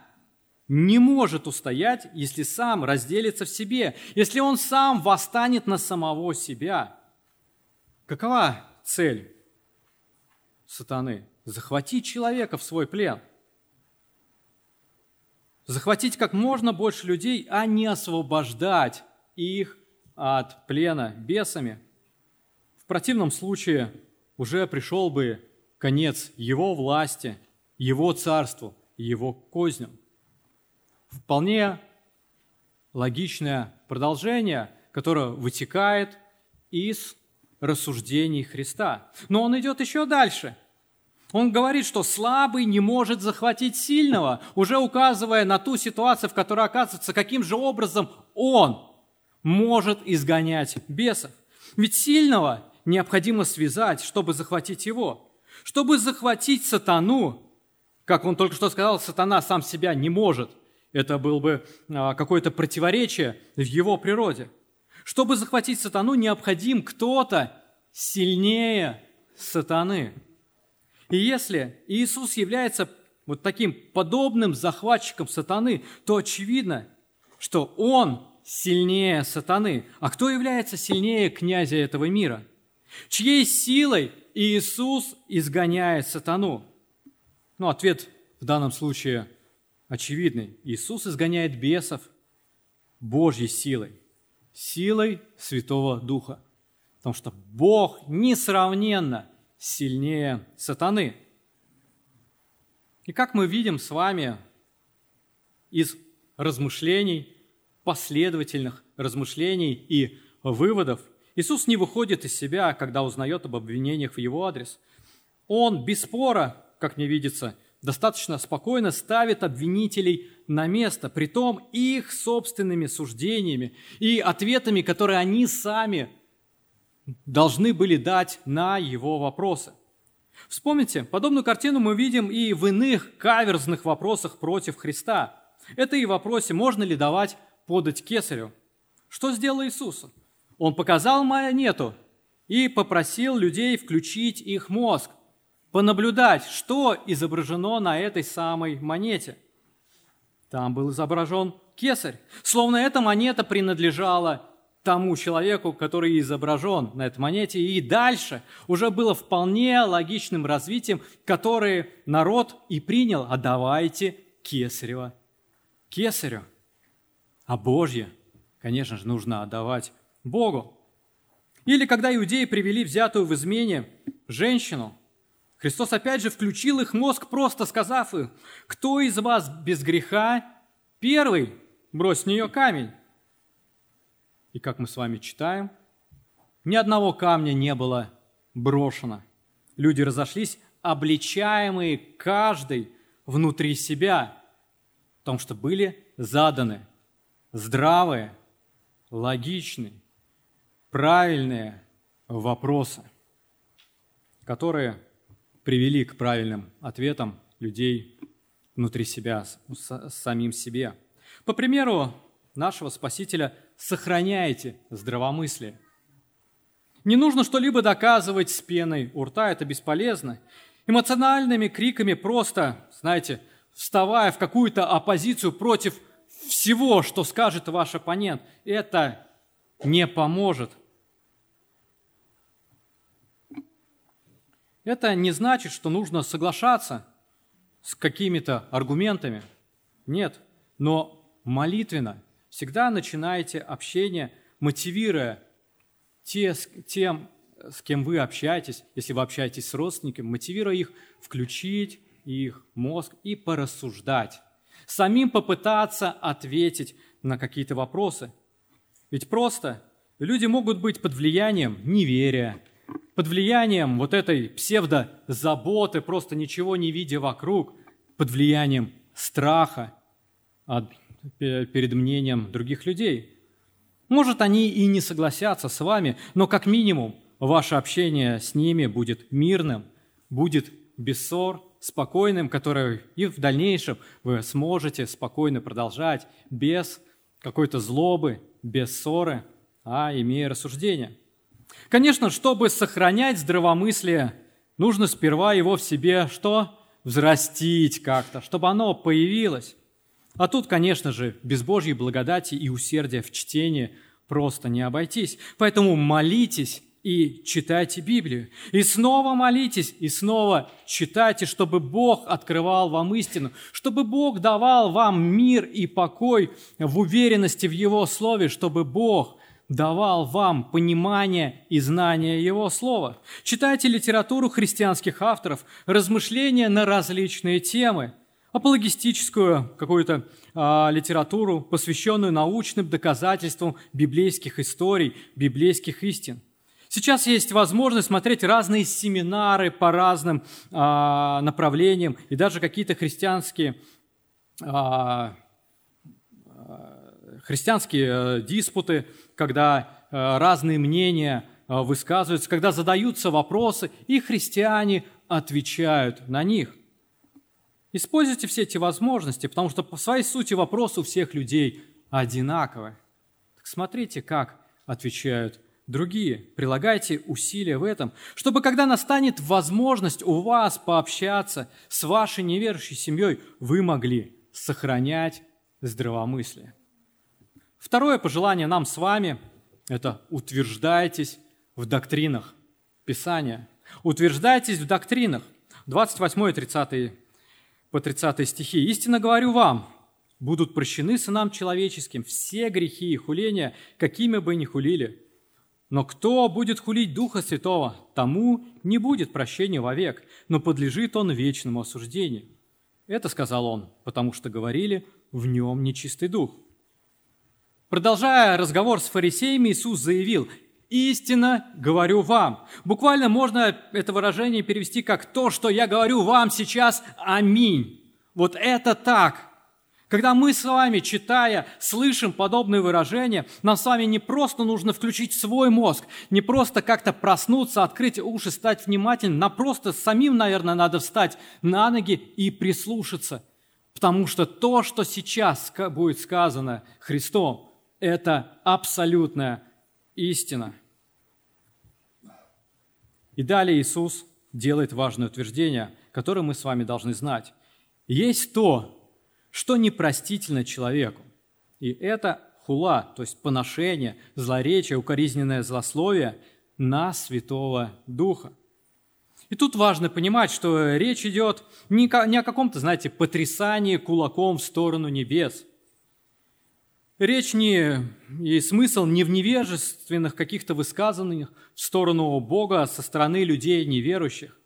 не может устоять, если сам разделится в себе, если он сам восстанет на самого себя. Какова цель сатаны? Захватить человека в свой плен – захватить как можно больше людей, а не освобождать их от плена бесами. В противном случае уже пришел бы конец его власти, его царству, его козням. Вполне логичное продолжение, которое вытекает из рассуждений Христа. Но он идет еще дальше – он говорит, что слабый не может захватить сильного, уже указывая на ту ситуацию, в которой оказывается, каким же образом он может изгонять бесов. Ведь сильного необходимо связать, чтобы захватить его. Чтобы захватить сатану, как он только что сказал, сатана сам себя не может. Это было бы а, какое-то противоречие в его природе. Чтобы захватить сатану, необходим кто-то сильнее сатаны. И если Иисус является вот таким подобным захватчиком сатаны, то очевидно, что Он сильнее сатаны. А кто является сильнее князя этого мира? Чьей силой Иисус изгоняет сатану? Ну, ответ в данном случае очевидный. Иисус изгоняет бесов Божьей силой, силой Святого Духа. Потому что Бог несравненно сильнее сатаны. И как мы видим с вами из размышлений, последовательных размышлений и выводов, Иисус не выходит из себя, когда узнает об обвинениях в его адрес. Он без спора, как мне видится, достаточно спокойно ставит обвинителей на место, при том их собственными суждениями и ответами, которые они сами должны были дать на его вопросы. Вспомните, подобную картину мы видим и в иных каверзных вопросах против Христа. Это и в вопросе, можно ли давать подать кесарю. Что сделал Иисус? Он показал монету и попросил людей включить их мозг, понаблюдать, что изображено на этой самой монете. Там был изображен кесарь, словно эта монета принадлежала тому человеку, который изображен на этой монете. И дальше уже было вполне логичным развитием, которое народ и принял. А давайте кесарева кесарю. А Божье, конечно же, нужно отдавать Богу. Или когда иудеи привели взятую в измене женщину, Христос опять же включил их мозг, просто сказав им, кто из вас без греха, первый брось в нее камень. И как мы с вами читаем, ни одного камня не было брошено. Люди разошлись, обличаемые каждый внутри себя, потому что были заданы здравые, логичные, правильные вопросы, которые привели к правильным ответам людей внутри себя, с, самим себе. По примеру нашего Спасителя, сохраняйте здравомыслие. Не нужно что-либо доказывать с пеной у рта, это бесполезно. Эмоциональными криками просто, знаете, вставая в какую-то оппозицию против всего, что скажет ваш оппонент, это не поможет – Это не значит, что нужно соглашаться с какими-то аргументами. Нет, но молитвенно всегда начинайте общение, мотивируя те, тем, с кем вы общаетесь, если вы общаетесь с родственниками, мотивируя их включить их мозг и порассуждать. Самим попытаться ответить на какие-то вопросы. Ведь просто люди могут быть под влиянием неверия, под влиянием вот этой псевдозаботы, просто ничего не видя вокруг, под влиянием страха от, перед мнением других людей. Может, они и не согласятся с вами, но как минимум ваше общение с ними будет мирным, будет без ссор, спокойным, которое и в дальнейшем вы сможете спокойно продолжать без какой-то злобы, без ссоры, а имея рассуждения – Конечно, чтобы сохранять здравомыслие, нужно сперва его в себе что? Взрастить как-то, чтобы оно появилось. А тут, конечно же, без Божьей благодати и усердия в чтении просто не обойтись. Поэтому молитесь и читайте Библию. И снова молитесь, и снова читайте, чтобы Бог открывал вам истину, чтобы Бог давал вам мир и покой в уверенности в Его Слове, чтобы Бог давал вам понимание и знание Его Слова. Читайте литературу христианских авторов, размышления на различные темы, апологистическую какую-то а, литературу, посвященную научным доказательствам библейских историй, библейских истин. Сейчас есть возможность смотреть разные семинары по разным а, направлениям и даже какие-то христианские а, христианские э, диспуты, когда э, разные мнения э, высказываются, когда задаются вопросы, и христиане отвечают на них. Используйте все эти возможности, потому что по своей сути вопрос у всех людей одинаковый. Так смотрите, как отвечают другие. Прилагайте усилия в этом, чтобы когда настанет возможность у вас пообщаться с вашей неверующей семьей, вы могли сохранять здравомыслие. Второе пожелание нам с вами – это утверждайтесь в доктринах Писания. Утверждайтесь в доктринах. 28 и 30 по 30 стихи. «Истинно говорю вам, будут прощены сынам человеческим все грехи и хуления, какими бы ни хулили. Но кто будет хулить Духа Святого, тому не будет прощения вовек, но подлежит он вечному осуждению». Это сказал он, потому что говорили, в нем нечистый дух. Продолжая разговор с фарисеями, Иисус заявил, «Истинно говорю вам». Буквально можно это выражение перевести как «то, что я говорю вам сейчас, аминь». Вот это так. Когда мы с вами, читая, слышим подобные выражения, нам с вами не просто нужно включить свой мозг, не просто как-то проснуться, открыть уши, стать внимательным, нам просто самим, наверное, надо встать на ноги и прислушаться. Потому что то, что сейчас будет сказано Христом, это абсолютная истина. И далее Иисус делает важное утверждение, которое мы с вами должны знать. Есть то, что непростительно человеку. И это хула, то есть поношение, злоречие, укоризненное злословие на Святого Духа. И тут важно понимать, что речь идет не о каком-то, знаете, потрясании кулаком в сторону небес – Речь не, и смысл не в невежественных каких-то высказанных в сторону Бога со стороны людей неверующих.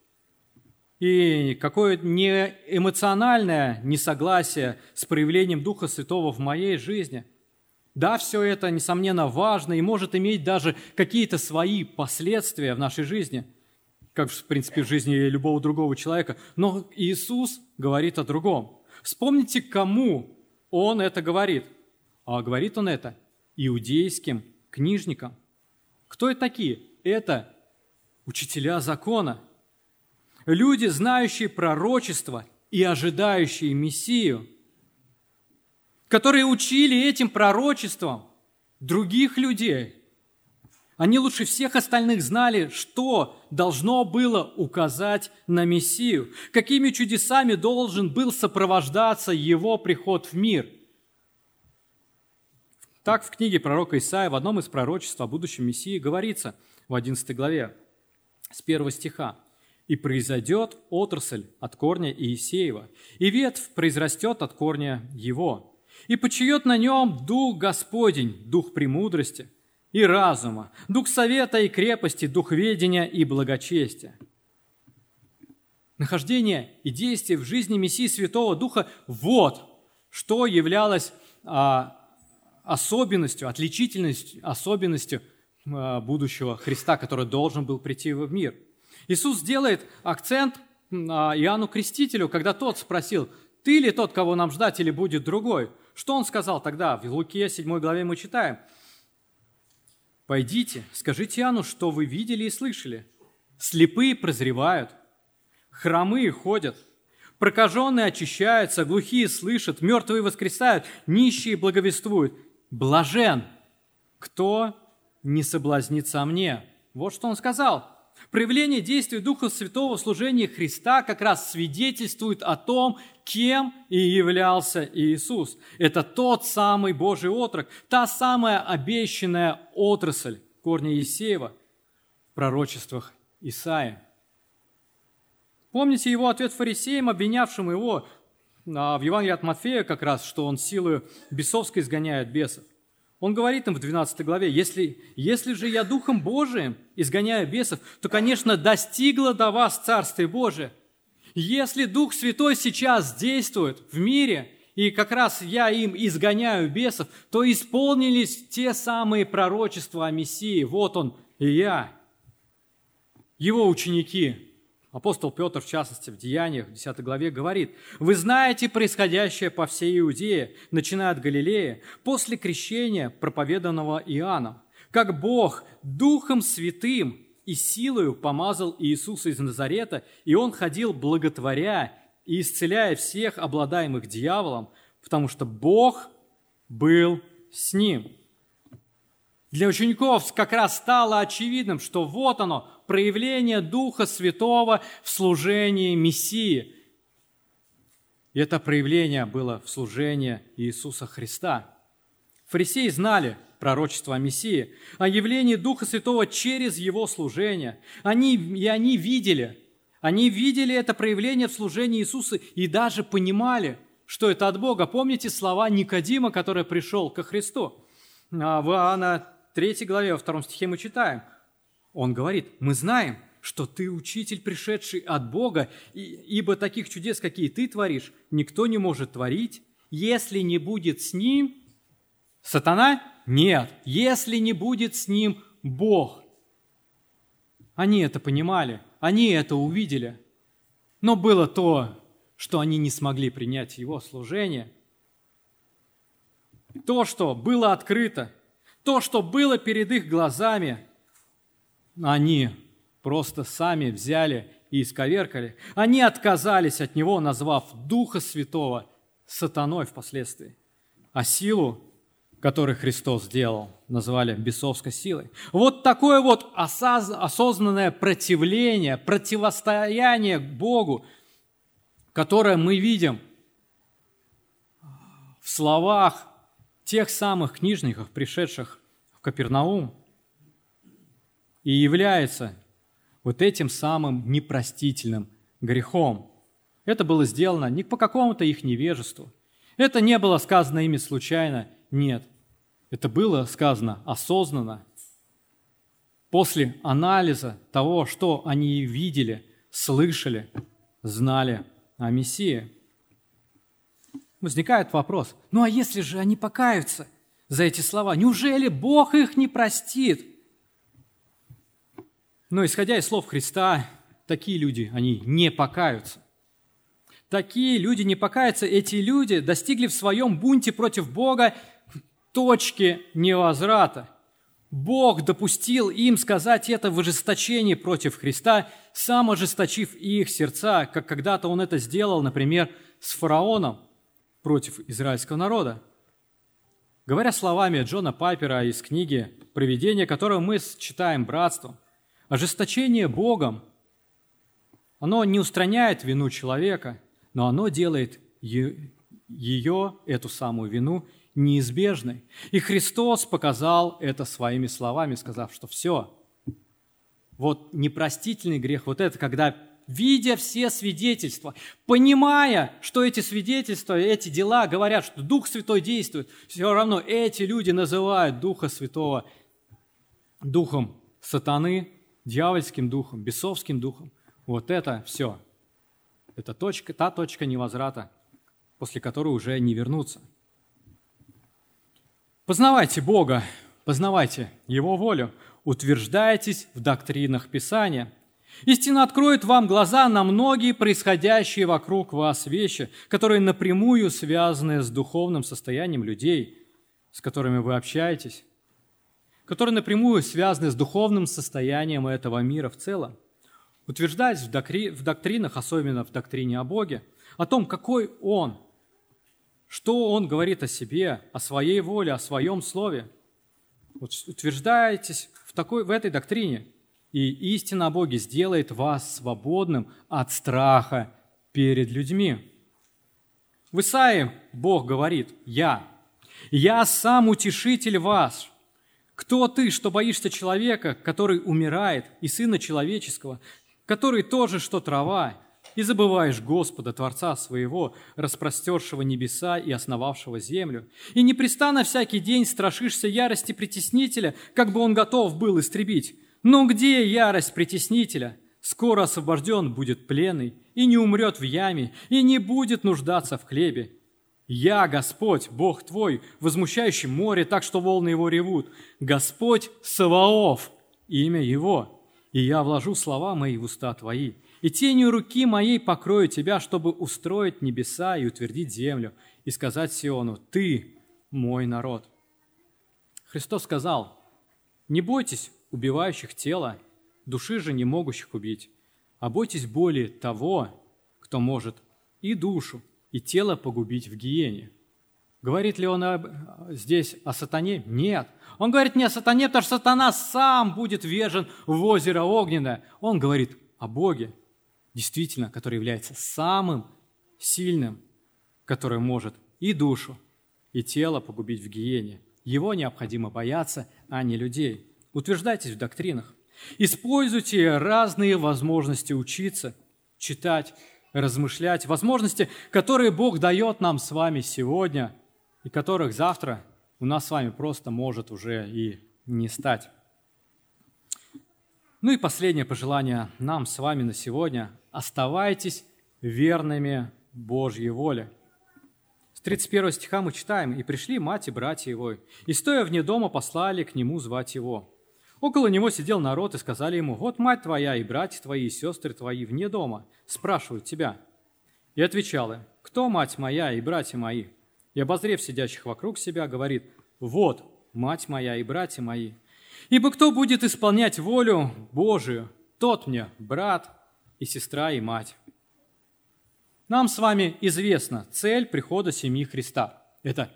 и какое не эмоциональное несогласие с проявлением Духа Святого в моей жизни. Да, все это, несомненно, важно и может иметь даже какие-то свои последствия в нашей жизни, как, в принципе, в жизни любого другого человека. Но Иисус говорит о другом. Вспомните, кому Он это говорит. А говорит Он это иудейским книжникам. Кто это такие? Это учителя закона – люди, знающие пророчество и ожидающие Мессию, которые учили этим пророчеством других людей. Они лучше всех остальных знали, что должно было указать на Мессию, какими чудесами должен был сопровождаться его приход в мир. Так в книге пророка Исаия в одном из пророчеств о будущем Мессии говорится в 11 главе с 1 стиха и произойдет отрасль от корня Иисеева, и ветвь произрастет от корня его, и почиет на нем Дух Господень, Дух премудрости и разума, Дух совета и крепости, Дух ведения и благочестия. Нахождение и действие в жизни Мессии Святого Духа – вот что являлось а, особенностью, отличительностью, особенностью а, будущего Христа, который должен был прийти в мир – Иисус делает акцент Иоанну Крестителю, когда тот спросил, «Ты ли тот, кого нам ждать, или будет другой?» Что он сказал тогда? В Луке 7 главе мы читаем. «Пойдите, скажите Иоанну, что вы видели и слышали. Слепые прозревают, хромые ходят, прокаженные очищаются, глухие слышат, мертвые воскресают, нищие благовествуют. Блажен, кто не соблазнится мне». Вот что он сказал – Проявление действия Духа Святого в служении Христа как раз свидетельствует о том, кем и являлся Иисус. Это тот самый Божий отрок, та самая обещанная отрасль корня Есеева в пророчествах Исаия. Помните его ответ фарисеям, обвинявшим его в Евангелии от Матфея как раз, что он силою бесовской изгоняет бесов. Он говорит им в 12 главе, если, если же я Духом Божиим изгоняю бесов, то, конечно, достигло до вас Царствие Божие. Если Дух Святой сейчас действует в мире, и как раз я им изгоняю бесов, то исполнились те самые пророчества о Мессии. Вот он и я. Его ученики Апостол Петр, в частности, в Деяниях, в 10 главе, говорит, «Вы знаете происходящее по всей Иудее, начиная от Галилеи, после крещения, проповеданного Иоанном, как Бог Духом Святым и силою помазал Иисуса из Назарета, и Он ходил благотворя и исцеляя всех обладаемых дьяволом, потому что Бог был с ним». Для учеников как раз стало очевидным, что вот оно, проявление Духа Святого в служении Мессии. И это проявление было в служении Иисуса Христа. Фарисеи знали пророчество о Мессии, о явлении Духа Святого через Его служение. Они, и они видели, они видели это проявление в служении Иисуса и даже понимали, что это от Бога. Помните слова Никодима, который пришел ко Христу? А в Иоанна 3 главе, во втором стихе мы читаем. Он говорит, мы знаем, что ты учитель, пришедший от Бога, ибо таких чудес, какие ты творишь, никто не может творить, если не будет с ним сатана? Нет, если не будет с ним Бог. Они это понимали, они это увидели. Но было то, что они не смогли принять его служение. То, что было открыто, то, что было перед их глазами, они просто сами взяли и исковеркали. Они отказались от него, назвав Духа Святого сатаной впоследствии. А силу, которую Христос сделал, назвали бесовской силой. Вот такое вот осознанное противление, противостояние Богу, которое мы видим в словах тех самых книжников, пришедших в Капернаум, и является вот этим самым непростительным грехом. Это было сделано не по какому-то их невежеству. Это не было сказано ими случайно, нет. Это было сказано осознанно, после анализа того, что они видели, слышали, знали о Мессии. Возникает вопрос, ну а если же они покаются за эти слова, неужели Бог их не простит? Но исходя из слов Христа, такие люди, они не покаются. Такие люди не покаются, эти люди достигли в своем бунте против Бога точки невозврата. Бог допустил им сказать это в ожесточении против Христа, сам ожесточив их сердца, как когда-то Он это сделал, например, с фараоном против израильского народа. Говоря словами Джона Пайпера из книги «Провидение», которую мы читаем братством, ожесточение Богом, оно не устраняет вину человека, но оно делает ее, эту самую вину, неизбежной. И Христос показал это своими словами, сказав, что все, вот непростительный грех, вот это, когда видя все свидетельства, понимая, что эти свидетельства, эти дела говорят, что Дух Святой действует, все равно эти люди называют Духа Святого духом сатаны, дьявольским духом, бесовским духом. Вот это все. Это точка, та точка невозврата, после которой уже не вернуться. Познавайте Бога, познавайте Его волю, утверждайтесь в доктринах Писания. Истина откроет вам глаза на многие происходящие вокруг вас вещи, которые напрямую связаны с духовным состоянием людей, с которыми вы общаетесь, которые напрямую связаны с духовным состоянием этого мира в целом. Утверждаясь в, докри... в доктринах, особенно в доктрине о Боге, о том, какой Он – что он говорит о себе, о своей воле, о своем слове? Утверждаетесь в, такой, в этой доктрине, и истина о Боге сделает вас свободным от страха перед людьми. В Исаии Бог говорит, «Я, я сам утешитель вас». Кто ты, что боишься человека, который умирает, и сына человеческого, который тоже, что трава, и забываешь Господа, Творца своего, распростершего небеса и основавшего землю, и непрестанно всякий день страшишься ярости притеснителя, как бы он готов был истребить. Но где ярость притеснителя? Скоро освобожден будет пленный, и не умрет в яме, и не будет нуждаться в хлебе. Я, Господь, Бог твой, возмущающий море так, что волны его ревут. Господь Саваоф, имя его, и я вложу слова мои в уста твои и тенью руки моей покрою тебя, чтобы устроить небеса и утвердить землю, и сказать Сиону, ты мой народ. Христос сказал, не бойтесь убивающих тело, души же не могущих убить, а бойтесь боли того, кто может и душу, и тело погубить в гиене. Говорит ли он об, здесь о сатане? Нет. Он говорит не о сатане, потому что сатана сам будет вержен в озеро огненное. Он говорит о Боге, действительно, который является самым сильным, который может и душу, и тело погубить в гиене. Его необходимо бояться, а не людей. Утверждайтесь в доктринах. Используйте разные возможности учиться, читать, размышлять, возможности, которые Бог дает нам с вами сегодня, и которых завтра у нас с вами просто может уже и не стать. Ну и последнее пожелание нам с вами на сегодня. Оставайтесь верными Божьей воле. С 31 стиха мы читаем, «И пришли мать и братья его, и, стоя вне дома, послали к нему звать его. Около него сидел народ, и сказали ему, «Вот мать твоя и братья твои, и сестры твои вне дома, спрашивают тебя». И отвечал им, «Кто мать моя и братья мои?» И, обозрев сидящих вокруг себя, говорит, «Вот мать моя и братья мои». Ибо кто будет исполнять волю Божию, тот мне брат и сестра и мать. Нам с вами известна цель прихода семьи Христа. Это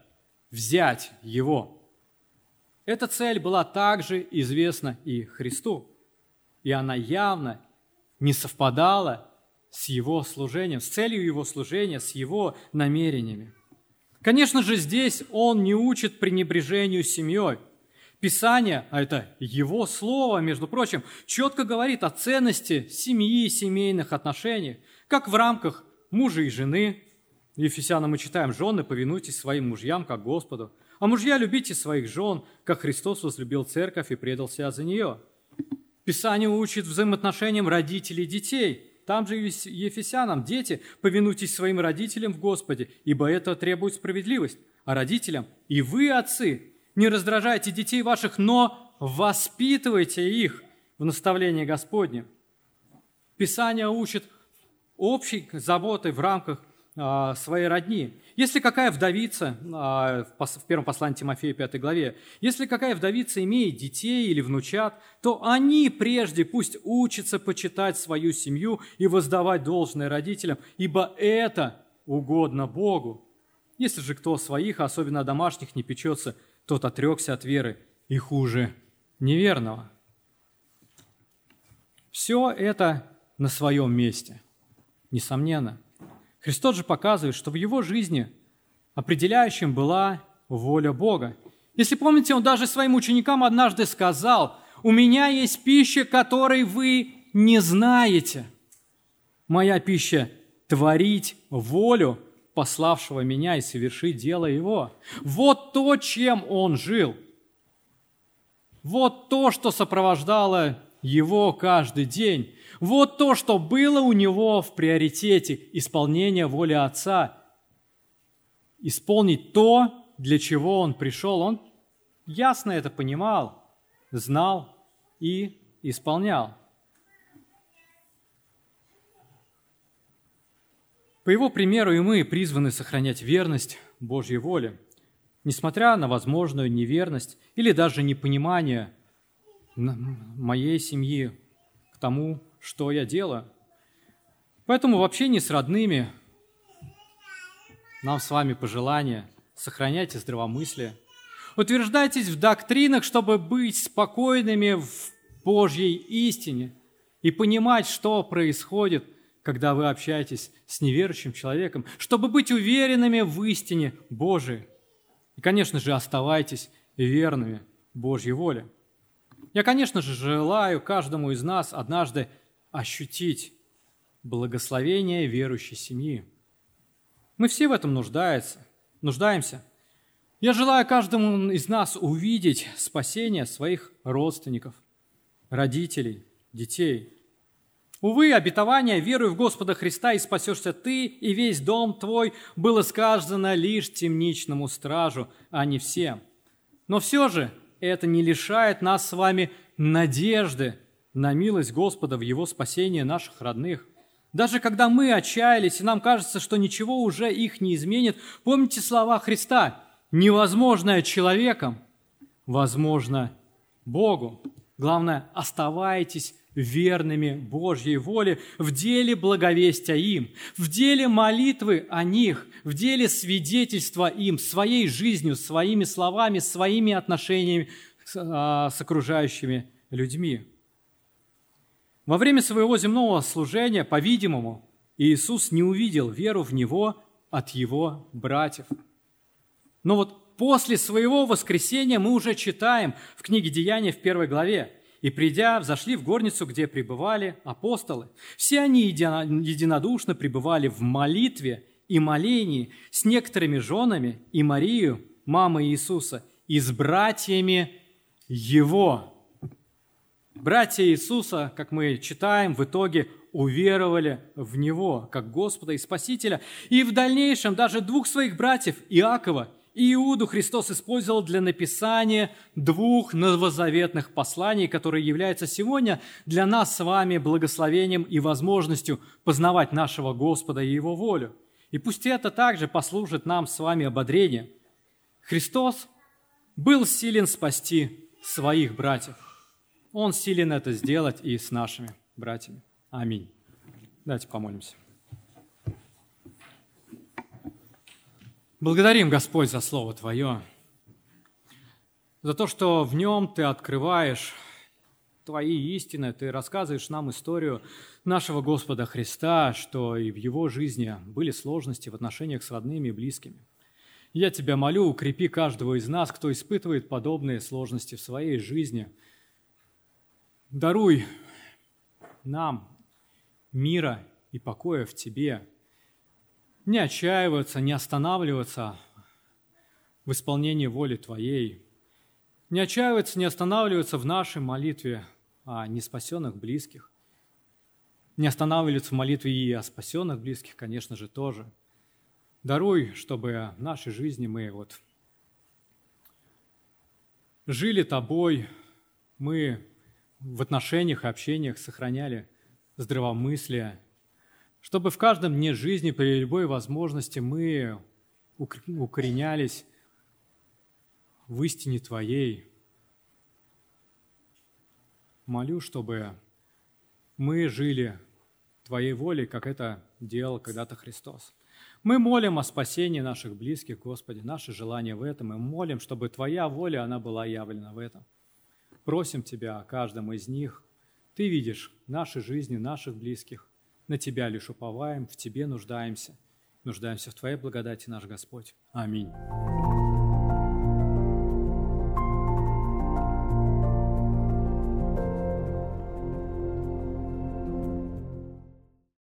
взять Его. Эта цель была также известна и Христу. И она явно не совпадала с Его служением, с целью Его служения, с Его намерениями. Конечно же, здесь Он не учит пренебрежению семьей – Писание, а это его слово, между прочим, четко говорит о ценности семьи и семейных отношений, как в рамках мужа и жены. Ефесянам мы читаем, жены, повинуйтесь своим мужьям, как Господу. А мужья, любите своих жен, как Христос возлюбил церковь и предал себя за нее. Писание учит взаимоотношениям родителей и детей, Там же Ефесянам, дети, повинуйтесь своим родителям в Господе, ибо это требует справедливость. А родителям, и вы, отцы, не раздражайте детей ваших, но воспитывайте их в наставлении Господне. Писание учит общей заботой в рамках своей родни. Если какая вдовица, а, в первом послании Тимофея 5 главе, если какая вдовица имеет детей или внучат, то они прежде пусть учатся почитать свою семью и воздавать должное родителям, ибо это угодно Богу. Если же кто своих, особенно домашних, не печется, тот отрекся от веры и хуже неверного. Все это на своем месте, несомненно – Христос же показывает, что в его жизни определяющим была воля Бога. Если помните, он даже своим ученикам однажды сказал, «У меня есть пища, которой вы не знаете. Моя пища – творить волю пославшего меня и совершить дело его». Вот то, чем он жил. Вот то, что сопровождало его каждый день. Вот то, что было у него в приоритете – исполнение воли Отца. Исполнить то, для чего он пришел. Он ясно это понимал, знал и исполнял. По его примеру и мы призваны сохранять верность Божьей воле, несмотря на возможную неверность или даже непонимание моей семьи к тому, что я делаю. Поэтому в общении с родными нам с вами пожелание сохраняйте здравомыслие. Утверждайтесь в доктринах, чтобы быть спокойными в Божьей истине и понимать, что происходит, когда вы общаетесь с неверующим человеком, чтобы быть уверенными в истине Божией. И, конечно же, оставайтесь верными Божьей воле. Я, конечно же, желаю каждому из нас однажды ощутить благословение верующей семьи. Мы все в этом нуждаются, нуждаемся. Я желаю каждому из нас увидеть спасение своих родственников, родителей, детей. Увы, обетование «веруй в Господа Христа и спасешься ты и весь дом твой» было сказано лишь темничному стражу, а не всем. Но все же это не лишает нас с вами надежды на милость Господа в Его спасение наших родных. Даже когда мы отчаялись, и нам кажется, что ничего уже их не изменит, помните слова Христа «невозможное человеком, возможно Богу». Главное, оставайтесь верными Божьей воле в деле благовестия им, в деле молитвы о них, в деле свидетельства им своей жизнью, своими словами, своими отношениями с, а, с окружающими людьми. Во время своего земного служения, по-видимому, Иисус не увидел веру в Него от Его братьев. Но вот после своего воскресения мы уже читаем в книге Деяния в первой главе, и придя, взошли в горницу, где пребывали апостолы. Все они единодушно пребывали в молитве и молении с некоторыми женами и Марию, мамой Иисуса, и с братьями Его. Братья Иисуса, как мы читаем, в итоге уверовали в Него, как Господа и Спасителя. И в дальнейшем даже двух своих братьев, Иакова Иуду, Христос использовал для написания двух новозаветных посланий, которые являются сегодня для нас с вами благословением и возможностью познавать нашего Господа и Его волю. И пусть это также послужит нам с вами ободрением. Христос был силен спасти своих братьев. Он силен это сделать и с нашими братьями. Аминь. Давайте помолимся. Благодарим, Господь, за Слово Твое, за то, что в нем Ты открываешь Твои истины, Ты рассказываешь нам историю нашего Господа Христа, что и в Его жизни были сложности в отношениях с родными и близкими. Я Тебя молю, укрепи каждого из нас, кто испытывает подобные сложности в своей жизни – Даруй нам мира и покоя в Тебе. Не отчаиваться, не останавливаться в исполнении воли Твоей. Не отчаиваться, не останавливаться в нашей молитве о неспасенных близких. не останавливаться в молитве и о спасенных близких, конечно же, тоже. Даруй, чтобы в нашей жизни мы вот жили Тобой, мы в отношениях и общениях сохраняли здравомыслие, чтобы в каждом дне жизни при любой возможности мы укоренялись в истине Твоей. Молю, чтобы мы жили Твоей волей, как это делал когда-то Христос. Мы молим о спасении наших близких, Господи, наше желание в этом, и молим, чтобы Твоя воля, она была явлена в этом. Просим Тебя о каждом из них. Ты видишь наши жизни, наших близких. На Тебя лишь уповаем, в Тебе нуждаемся. Нуждаемся в Твоей благодати, наш Господь. Аминь.